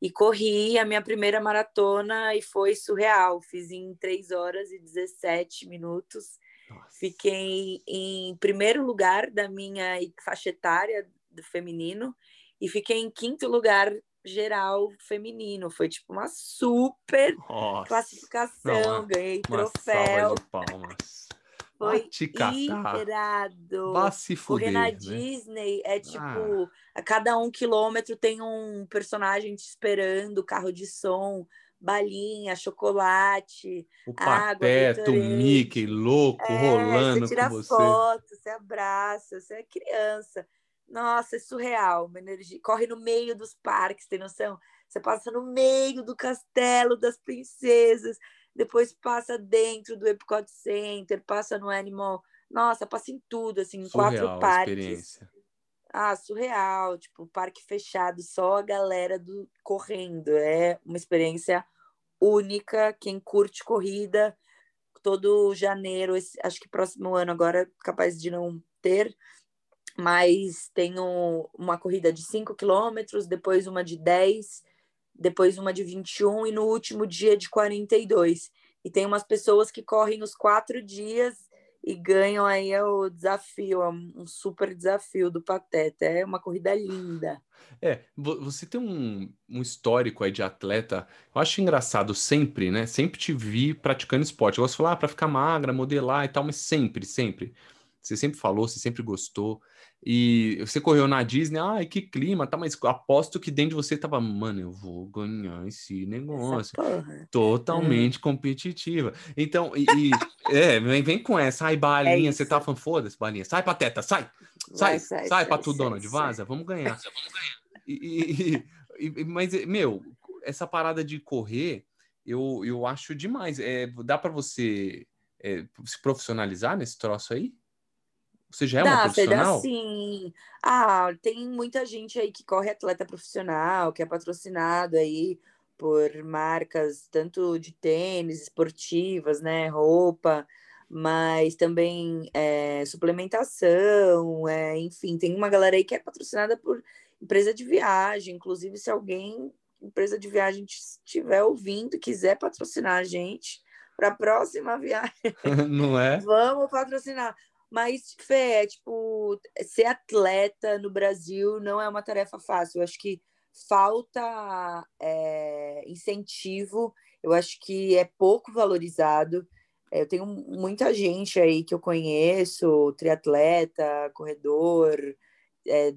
e corri a minha primeira maratona e foi surreal. Fiz em 3 horas e 17 minutos. Nossa. Fiquei em primeiro lugar da minha faixa etária do feminino e fiquei em quinto lugar geral feminino. Foi tipo uma super Nossa. classificação, Não, ganhei troféu. Salva de palmas. Foi irado. Vá se fuder, Porque na né? Disney é tipo, ah. a cada um quilômetro tem um personagem te esperando, carro de som, balinha, chocolate, o Pateta, o Mickey louco é, rolando você tira com você. foto, você abraça, você é criança. Nossa, é surreal, uma energia. Corre no meio dos parques, tem noção? Você passa no meio do castelo das princesas depois passa dentro do Epcot Center, passa no Animal. Nossa, passa em tudo, assim, em surreal quatro parques. Ah, surreal, tipo, parque fechado, só a galera do correndo. É uma experiência única. Quem curte corrida, todo janeiro, esse, acho que próximo ano agora capaz de não ter, mas tenho uma corrida de 5 quilômetros, depois uma de 10 depois uma de 21 e no último dia de 42. E tem umas pessoas que correm os quatro dias e ganham aí o desafio, é um super desafio do Pateta. É uma corrida linda. É, você tem um, um histórico aí de atleta. Eu acho engraçado sempre, né? Sempre te vi praticando esporte. Eu gosto de falar ah, para ficar magra, modelar e tal, mas sempre, sempre. Você sempre falou, você sempre gostou. E você correu na Disney, ai, que clima, tá, mas aposto que dentro de você tava, mano, eu vou ganhar esse negócio. Totalmente competitiva. Então, e, e é, vem, vem com essa, ai, balinha, é você tá falando, foda-se, balinha, sai pateta, sai, sai, sai, sai, sai pra tu, dona de vaza, vamos ganhar. vamos ganhar. E, e, mas, meu, essa parada de correr, eu, eu acho demais. É, dá para você é, se profissionalizar nesse troço aí? Você já é uma profissional? Dá, sim. Ah, tem muita gente aí que corre atleta profissional, que é patrocinado aí por marcas tanto de tênis, esportivas, né, roupa, mas também é, suplementação, é, enfim, tem uma galera aí que é patrocinada por empresa de viagem, inclusive se alguém, empresa de viagem estiver ouvindo, quiser patrocinar a gente para a próxima viagem, não é? Vamos patrocinar. Mas, Fê, é, tipo, ser atleta no Brasil não é uma tarefa fácil. Eu acho que falta é, incentivo, eu acho que é pouco valorizado. É, eu tenho muita gente aí que eu conheço, triatleta, corredor, é,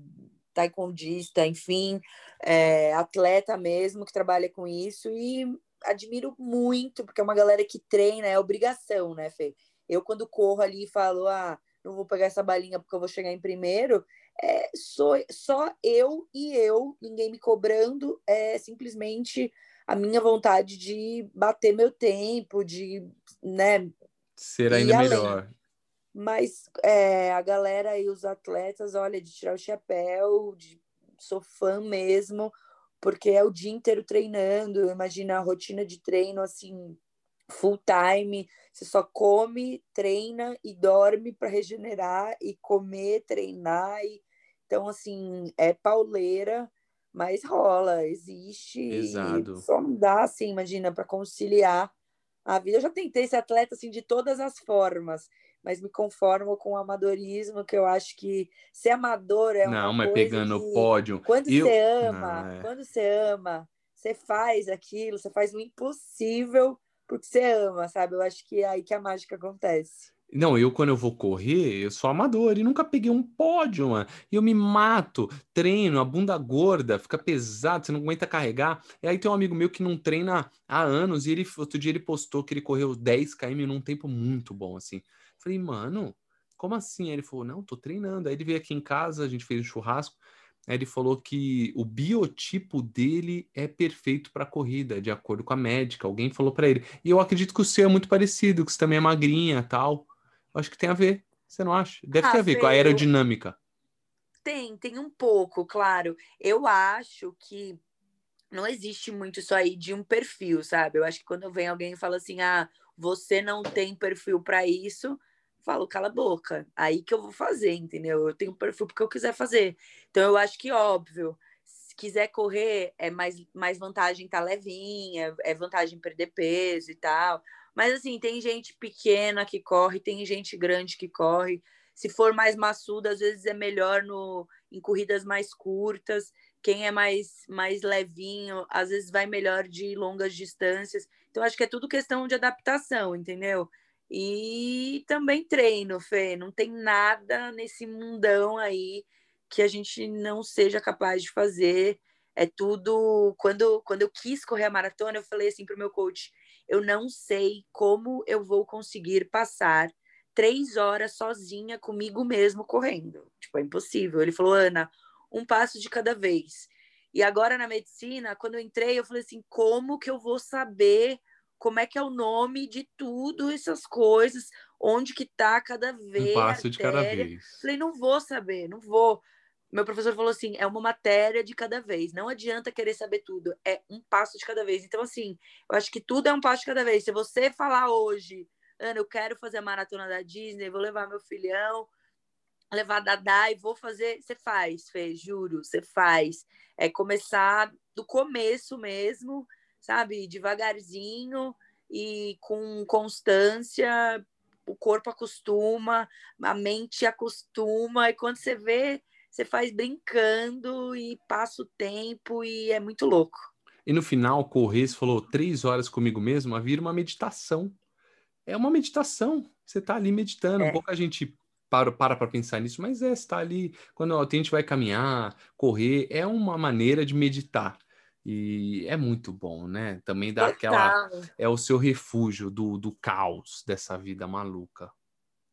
taekwondista, enfim, é, atleta mesmo que trabalha com isso e admiro muito, porque é uma galera que treina, é obrigação, né, Fê? Eu, quando corro ali falo, ah, não vou pegar essa balinha porque eu vou chegar em primeiro, é, sou, só eu e eu, ninguém me cobrando, é simplesmente a minha vontade de bater meu tempo, de, né, ser ainda melhor. Mas é, a galera e os atletas, olha, de tirar o chapéu, de, sou fã mesmo, porque é o dia inteiro treinando. Imagina a rotina de treino assim, full time. Você só come, treina e dorme para regenerar e comer, treinar. E... Então, assim, é pauleira, mas rola, existe. Exato. Só não dá, assim, imagina, para conciliar a vida. Eu já tentei ser atleta assim de todas as formas, mas me conformo com o amadorismo, que eu acho que ser amador é uma Não, mas pegando que, pódio. Quando eu... você ama, Não, é. quando você ama, você faz aquilo, você faz o impossível porque você ama, sabe? Eu acho que é aí que a mágica acontece. Não, eu quando eu vou correr, eu sou amador e nunca peguei um pódio, mano. E eu me mato, treino, a bunda gorda, fica pesado, você não aguenta carregar. E aí tem um amigo meu que não treina há anos e ele outro dia ele postou que ele correu 10 km num tempo muito bom, assim. Falei, mano, como assim? Aí ele falou, não, tô treinando. Aí ele veio aqui em casa, a gente fez um churrasco. Ele falou que o biotipo dele é perfeito para corrida, de acordo com a médica. Alguém falou para ele. E eu acredito que o seu é muito parecido, que você também é magrinha tal. Acho que tem a ver. Você não acha? Deve Ah, ter a ver com a eu- aerodinâmica. Tem, tem um pouco, claro. Eu acho que não existe muito isso aí de um perfil, sabe? Eu acho que quando vem alguém e fala assim, ah, você não tem perfil para isso, eu falo, cala a boca. Aí que eu vou fazer, entendeu? Eu tenho perfil porque eu quiser fazer. Então eu acho que óbvio, se quiser correr, é mais, mais vantagem estar levinha, é vantagem perder peso e tal. Mas assim, tem gente pequena que corre, tem gente grande que corre. Se for mais maçudo, às vezes é melhor no, em corridas mais curtas. Quem é mais, mais levinho, às vezes vai melhor de longas distâncias. Então, acho que é tudo questão de adaptação, entendeu? E também treino, Fê. Não tem nada nesse mundão aí que a gente não seja capaz de fazer. É tudo. Quando, quando eu quis correr a maratona, eu falei assim para o meu coach: eu não sei como eu vou conseguir passar três horas sozinha comigo mesmo correndo. Tipo, é impossível. Ele falou, Ana, um passo de cada vez. E agora na medicina, quando eu entrei, eu falei assim, como que eu vou saber como é que é o nome de tudo essas coisas, onde que tá cada vez. Um passo de cada vez. Falei, não vou saber, não vou. Meu professor falou assim: é uma matéria de cada vez. Não adianta querer saber tudo. É um passo de cada vez. Então, assim, eu acho que tudo é um passo de cada vez. Se você falar hoje, Ana, eu quero fazer a maratona da Disney, vou levar meu filhão, levar a Dadá e vou fazer. Você faz, Fê, juro, você faz. É começar do começo mesmo, sabe? Devagarzinho e com constância. O corpo acostuma, a mente acostuma, e quando você vê, você faz brincando e passa o tempo e é muito louco. E no final, correr, você falou três horas comigo mesmo, vira uma meditação. É uma meditação. Você está ali meditando. É. Pouca gente para para para pensar nisso, mas é, está ali. Quando ó, a gente vai caminhar, correr, é uma maneira de meditar. E é muito bom, né? Também dá aquela. É o seu refúgio do, do caos dessa vida maluca.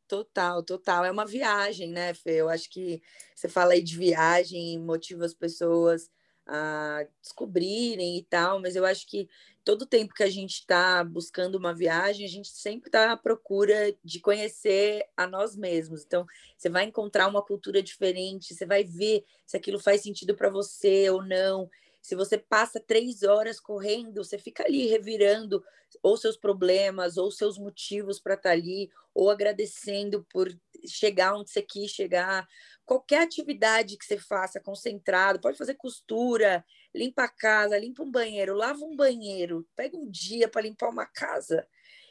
total, total. É uma viagem, né, Fê? Eu acho que você fala aí de viagem, motiva as pessoas a descobrirem e tal, mas eu acho que todo tempo que a gente está buscando uma viagem, a gente sempre está à procura de conhecer a nós mesmos. Então, você vai encontrar uma cultura diferente, você vai ver se aquilo faz sentido para você ou não. Se você passa três horas correndo, você fica ali revirando ou seus problemas, ou seus motivos para estar ali, ou agradecendo por chegar onde você quis chegar. Qualquer atividade que você faça concentrado, pode fazer costura, limpa a casa, limpa um banheiro, lava um banheiro, pega um dia para limpar uma casa,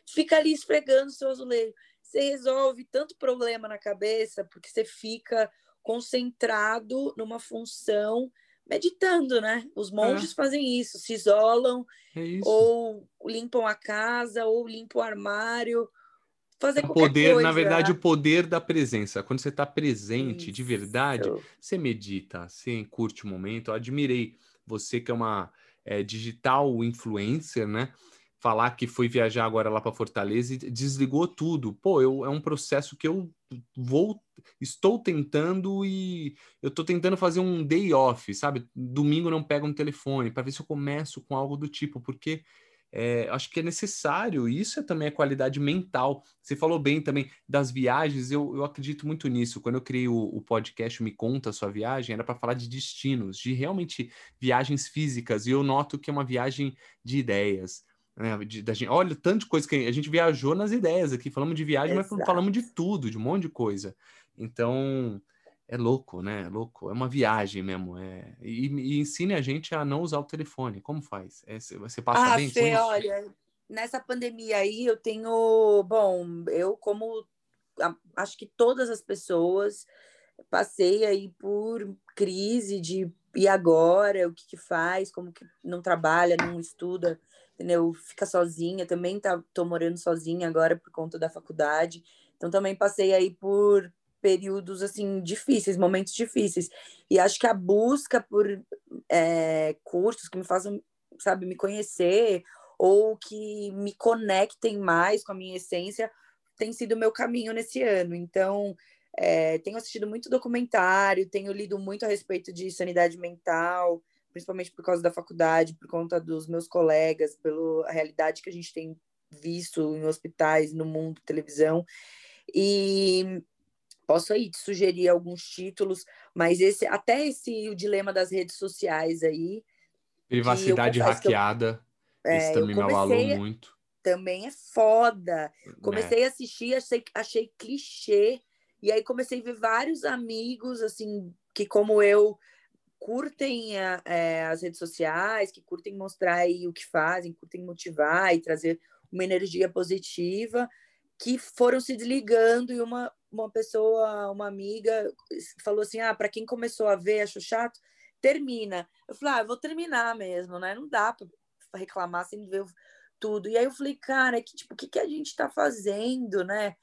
fica ali esfregando seu azulejo. Você resolve tanto problema na cabeça, porque você fica concentrado numa função meditando, né? Os monges É. fazem isso, se isolam, É isso. ou limpam a casa, ou limpam o armário, fazer o poder, coisa. na verdade, o poder da presença. Quando você está presente de verdade, Isso. você medita, você curte o momento. Eu admirei você que é uma é, digital influencer, né? Falar que foi viajar agora lá para Fortaleza e desligou tudo. Pô, eu, é um processo que eu vou, estou tentando e eu estou tentando fazer um day off, sabe? Domingo não pego um telefone para ver se eu começo com algo do tipo, porque é, acho que é necessário, isso é também a qualidade mental. Você falou bem também das viagens, eu, eu acredito muito nisso. Quando eu criei o, o podcast Me Conta a Sua Viagem, era para falar de destinos, de realmente viagens físicas, e eu noto que é uma viagem de ideias. Né? De, da gente, olha, tanto de coisa que a gente viajou nas ideias aqui, falamos de viagem, Exato. mas falamos de tudo, de um monte de coisa. Então, é louco, né? É louco. É uma viagem mesmo. É... E, e ensine a gente a não usar o telefone. Como faz? É, você passa ah, bem Fê, olha, nessa pandemia aí eu tenho... Bom, eu como... Acho que todas as pessoas passei aí por crise de e agora, o que que faz, como que não trabalha, não estuda, entendeu? Fica sozinha, também tá, tô morando sozinha agora por conta da faculdade, então também passei aí por períodos assim difíceis, momentos difíceis. E acho que a busca por é, cursos que me façam, sabe, me conhecer ou que me conectem mais com a minha essência tem sido o meu caminho nesse ano. Então, é, tenho assistido muito documentário, tenho lido muito a respeito de sanidade mental, principalmente por causa da faculdade, por conta dos meus colegas, pela realidade que a gente tem visto em hospitais, no mundo, televisão. E Posso aí te sugerir alguns títulos, mas esse até esse o dilema das redes sociais aí. Privacidade hackeada. Eu, é, esse também me abalou muito. Também é foda. Comecei é. a assistir, achei, achei clichê. E aí comecei a ver vários amigos, assim, que como eu curtem a, é, as redes sociais, que curtem mostrar aí o que fazem, curtem motivar e trazer uma energia positiva, que foram se desligando e uma uma pessoa, uma amiga, falou assim: ah, para quem começou a ver, achou chato, termina. Eu falei: ah, vou terminar mesmo, né? Não dá para reclamar sem ver tudo. E aí eu falei: cara, que tipo, o que, que a gente está fazendo, né?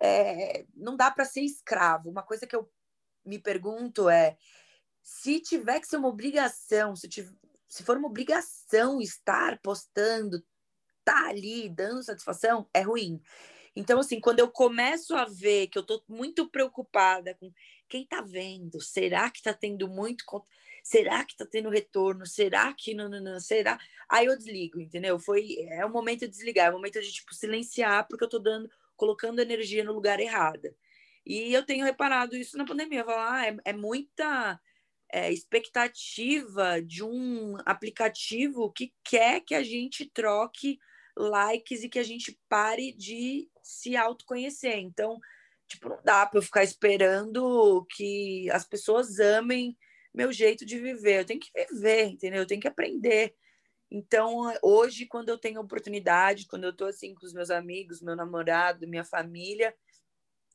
É, não dá para ser escravo. Uma coisa que eu me pergunto é: se tiver que ser uma obrigação, se, tiver, se for uma obrigação estar postando, tá ali dando satisfação, é ruim. Então, assim, quando eu começo a ver que eu estou muito preocupada com quem está vendo, será que está tendo muito. Será que está tendo retorno? Será que não, não, não, será? Aí eu desligo, entendeu? Foi é o momento de desligar, é o momento de tipo silenciar porque eu estou dando, colocando energia no lugar errado. E eu tenho reparado isso na pandemia. Falar, ah, é, é muita é, expectativa de um aplicativo que quer que a gente troque likes e que a gente pare de se autoconhecer. Então, tipo, não dá para eu ficar esperando que as pessoas amem meu jeito de viver. Eu tenho que viver, entendeu? Eu tenho que aprender. Então, hoje, quando eu tenho oportunidade, quando eu estou assim com os meus amigos, meu namorado, minha família,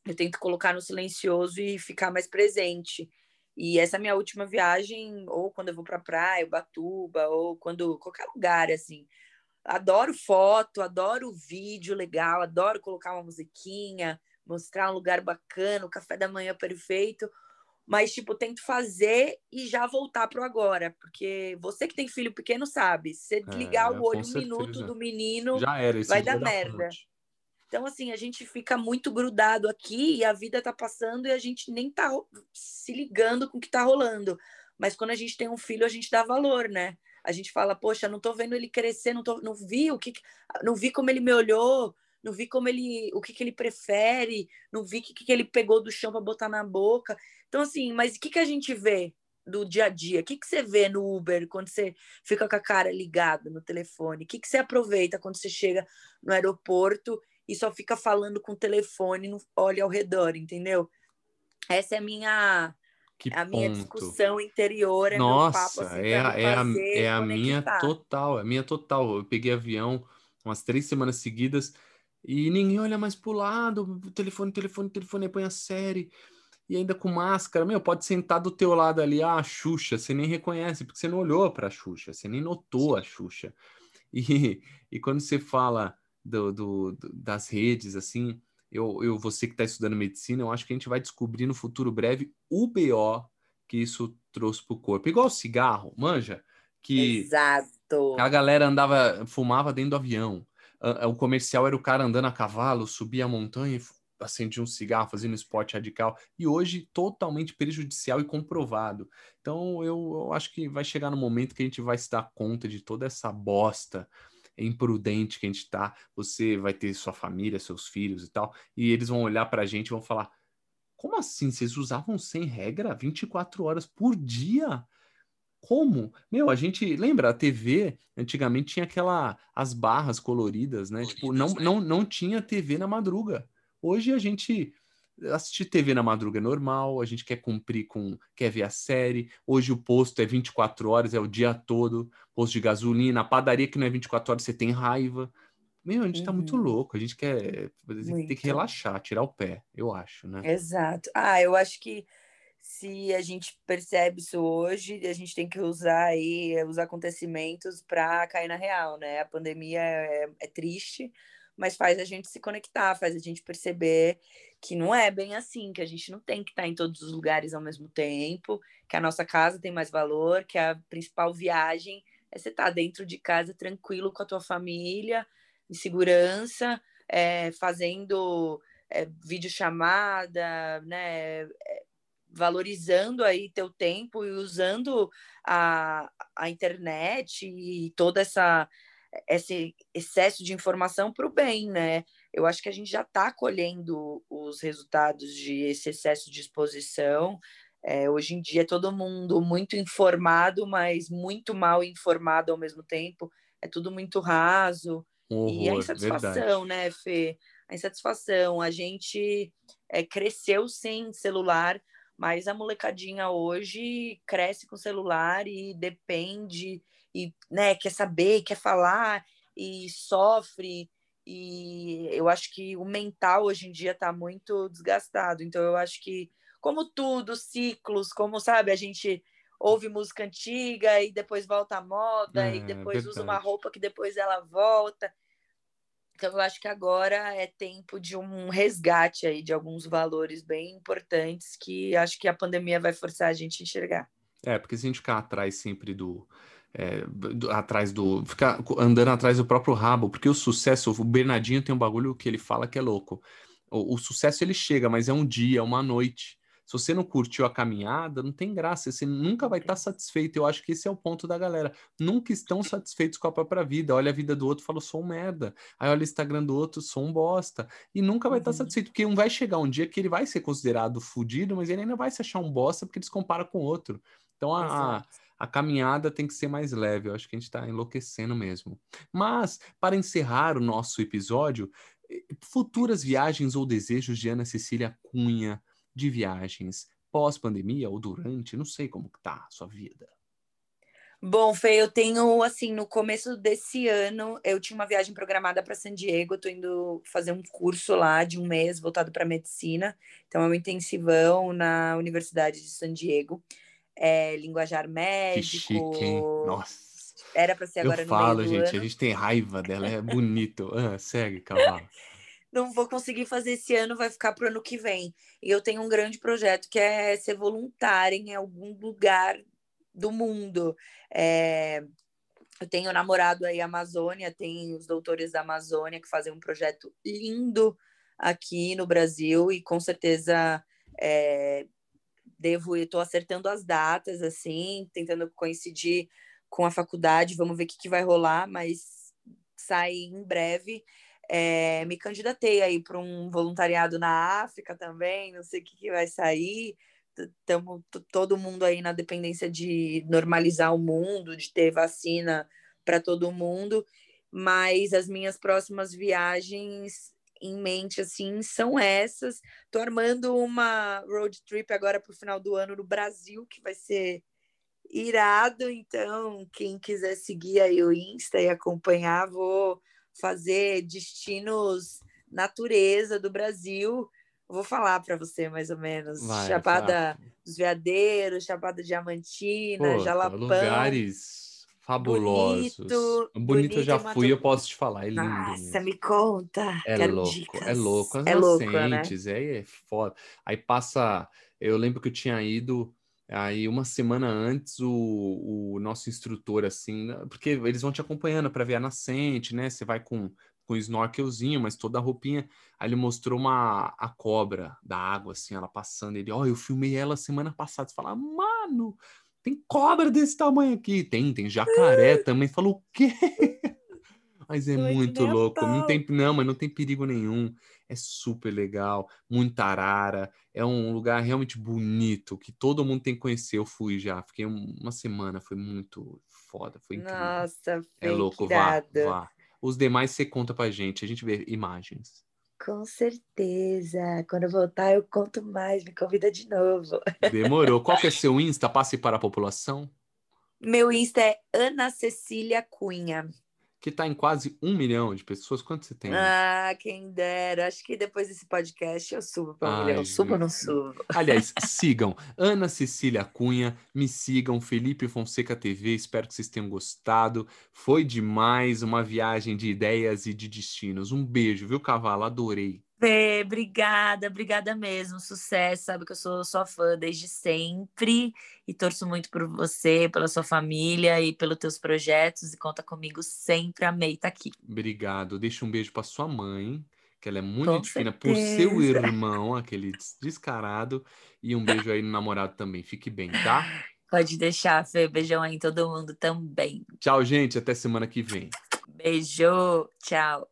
eu tento colocar no silencioso e ficar mais presente. E essa é a minha última viagem, ou quando eu vou para praia, Batuba, ou quando qualquer lugar assim. Adoro foto, adoro vídeo legal, adoro colocar uma musiquinha, mostrar um lugar bacana, o café da manhã perfeito, mas tipo, tento fazer e já voltar pro agora, porque você que tem filho pequeno sabe, se desligar é, o olho um minuto do menino, já era, vai dar merda. Então, assim, a gente fica muito grudado aqui e a vida tá passando e a gente nem tá se ligando com o que tá rolando. Mas quando a gente tem um filho, a gente dá valor, né? a gente fala, poxa, não estou vendo ele crescer, não, tô, não vi o que, não vi como ele me olhou, não vi como ele, o que, que ele prefere, não vi o que, que ele pegou do chão para botar na boca. Então, assim, mas o que, que a gente vê do dia a dia? O que, que você vê no Uber quando você fica com a cara ligada no telefone? O que, que você aproveita quando você chega no aeroporto e só fica falando com o telefone, não olha ao redor, entendeu? Essa é a minha que a minha discussão interior é Nossa, papo, assim, é, a, é, a, é a minha total, é a minha total. Eu peguei avião umas três semanas seguidas e ninguém olha mais pro lado, telefone, telefone, telefone, põe a série. E ainda com máscara, meu, pode sentar do teu lado ali, ah, a Xuxa, você nem reconhece, porque você não olhou para a Xuxa, você nem notou a Xuxa. E, e quando você fala do, do, das redes, assim, eu, eu você que está estudando medicina, eu acho que a gente vai descobrir no futuro breve o BO que isso trouxe para o corpo. Igual cigarro, manja. que Exato. a galera andava, fumava dentro do avião. O comercial era o cara andando a cavalo, subia a montanha e acendia um cigarro, fazendo esporte radical. E hoje, totalmente prejudicial e comprovado. Então, eu, eu acho que vai chegar no momento que a gente vai se dar conta de toda essa bosta imprudente que a gente tá. Você vai ter sua família, seus filhos e tal, e eles vão olhar pra gente e vão falar: como assim? Vocês usavam sem regra 24 horas por dia? Como? Meu, a gente lembra a TV antigamente tinha aquela as barras coloridas, né? Coloridas, tipo, não, né? não não tinha TV na madruga. Hoje a gente assistir TV na madruga é normal, a gente quer cumprir com, quer ver a série. Hoje o posto é 24 horas, é o dia todo, posto de gasolina, a padaria que não é 24 horas, você tem raiva. Meu, a gente uhum. tá muito uhum. louco, a gente quer tem que relaxar, tirar o pé, eu acho, né? Exato. Ah, eu acho que se a gente percebe isso hoje, a gente tem que usar aí os acontecimentos para cair na real, né? A pandemia é, é triste, mas faz a gente se conectar, faz a gente perceber que não é bem assim, que a gente não tem que estar em todos os lugares ao mesmo tempo, que a nossa casa tem mais valor, que a principal viagem é você estar dentro de casa tranquilo com a tua família, em segurança, é, fazendo é, videochamada, né? É, valorizando aí teu tempo e usando a, a internet e toda essa esse excesso de informação para o bem, né? Eu acho que a gente já está colhendo os resultados de esse excesso de exposição. É, hoje em dia, todo mundo muito informado, mas muito mal informado ao mesmo tempo. É tudo muito raso. Um e a insatisfação, verdade. né, Fê? A insatisfação. A gente é, cresceu sem celular, mas a molecadinha hoje cresce com celular e depende e né, quer saber, quer falar e sofre. E eu acho que o mental hoje em dia está muito desgastado. Então eu acho que, como tudo, ciclos, como sabe, a gente ouve música antiga e depois volta à moda é, e depois verdade. usa uma roupa que depois ela volta. Então eu acho que agora é tempo de um resgate aí de alguns valores bem importantes que acho que a pandemia vai forçar a gente a enxergar. É, porque se a gente ficar atrás sempre do, é, atrás do. ficar andando atrás do próprio rabo, porque o sucesso, o Bernardinho tem um bagulho que ele fala que é louco. O, o sucesso ele chega, mas é um dia, é uma noite. Se você não curtiu a caminhada, não tem graça, você nunca vai estar satisfeito. Eu acho que esse é o ponto da galera. Nunca estão satisfeitos com a própria vida. Olha a vida do outro, fala, sou um merda. Aí olha o Instagram do outro, sou um bosta. E nunca vai uhum. estar satisfeito, porque um vai chegar um dia que ele vai ser considerado fudido, mas ele ainda vai se achar um bosta porque ele se compara com o outro. Então a, a caminhada tem que ser mais leve. Eu acho que a gente está enlouquecendo mesmo. Mas, para encerrar o nosso episódio, futuras viagens ou desejos de Ana Cecília Cunha de viagens pós-pandemia ou durante, não sei como tá a sua vida. Bom, Fê, eu tenho, assim, no começo desse ano, eu tinha uma viagem programada para San Diego, estou indo fazer um curso lá de um mês voltado para medicina, então é um intensivão na Universidade de San Diego é, linguajar médico. Que chique, hein? Nossa. Era para ser agora eu no falo, gente, ano. a gente tem raiva dela, é bonito. ah, segue, cavalo. Não vou conseguir fazer esse ano, vai ficar para o ano que vem. E eu tenho um grande projeto que é ser voluntária em algum lugar do mundo. É, eu tenho namorado aí Amazônia, tem os doutores da Amazônia que fazem um projeto lindo aqui no Brasil e com certeza é, devo, estou acertando as datas, assim, tentando coincidir com a faculdade, vamos ver o que, que vai rolar, mas sai em breve. É, me candidatei aí para um voluntariado na África também, não sei o que, que vai sair. Estamos todo mundo aí na dependência de normalizar o mundo, de ter vacina para todo mundo, mas as minhas próximas viagens em mente assim são essas. Tô armando uma road trip agora para o final do ano no Brasil, que vai ser irado. Então, quem quiser seguir aí o Insta e acompanhar, vou fazer destinos natureza do Brasil. Vou falar para você mais ou menos. Vai, Chapada dos Veadeiros, Chapada Diamantina, Pô, Jalapão. Lugares fabulosos. Bonito, bonito, bonito eu já fui, eu posso te falar, é lindo. Nossa, mesmo. me conta. É Quero louco, é dicas. é louco. As é nascentes, louco, né? aí é foda. Aí passa, eu lembro que eu tinha ido Aí, uma semana antes, o, o nosso instrutor, assim, porque eles vão te acompanhando para ver a nascente, né? Você vai com, com snorkelzinho, mas toda a roupinha. Aí ele mostrou uma a cobra da água, assim, ela passando. Ele, ó, oh, eu filmei ela semana passada. Você fala, mano, tem cobra desse tamanho aqui. Tem, tem jacaré também. Falou, o quê? Mas é muito louco. Não tem, não, mas não tem perigo nenhum. É super legal, muita arara. É um lugar realmente bonito que todo mundo tem que conhecer. Eu fui já, fiquei uma semana, foi muito foda, foi incrível. Nossa, é louco, vá, vá. Os demais você conta pra gente, a gente vê imagens. Com certeza. Quando eu voltar, eu conto mais. Me convida de novo. Demorou. Qual que é seu Insta? Passe para a população. Meu Insta é Ana Cecília Cunha que está em quase um milhão de pessoas. Quanto você tem? Ah, quem dera. Acho que depois desse podcast eu subo para um Ai, milhão. Subo ou não subo? Aliás, sigam Ana Cecília Cunha, me sigam, Felipe Fonseca TV. Espero que vocês tenham gostado. Foi demais uma viagem de ideias e de destinos. Um beijo, viu, Cavalo? Adorei. Fê, obrigada, obrigada mesmo. Sucesso, sabe que eu sou sua fã desde sempre e torço muito por você, pela sua família e pelos teus projetos e conta comigo sempre. Amei estar tá aqui. Obrigado. Deixa um beijo para sua mãe, que ela é muito Com fina, por seu irmão, aquele descarado, e um beijo aí no namorado também. Fique bem, tá? Pode deixar, Fê. Beijão aí em todo mundo também. Tchau, gente. Até semana que vem. Beijo. Tchau.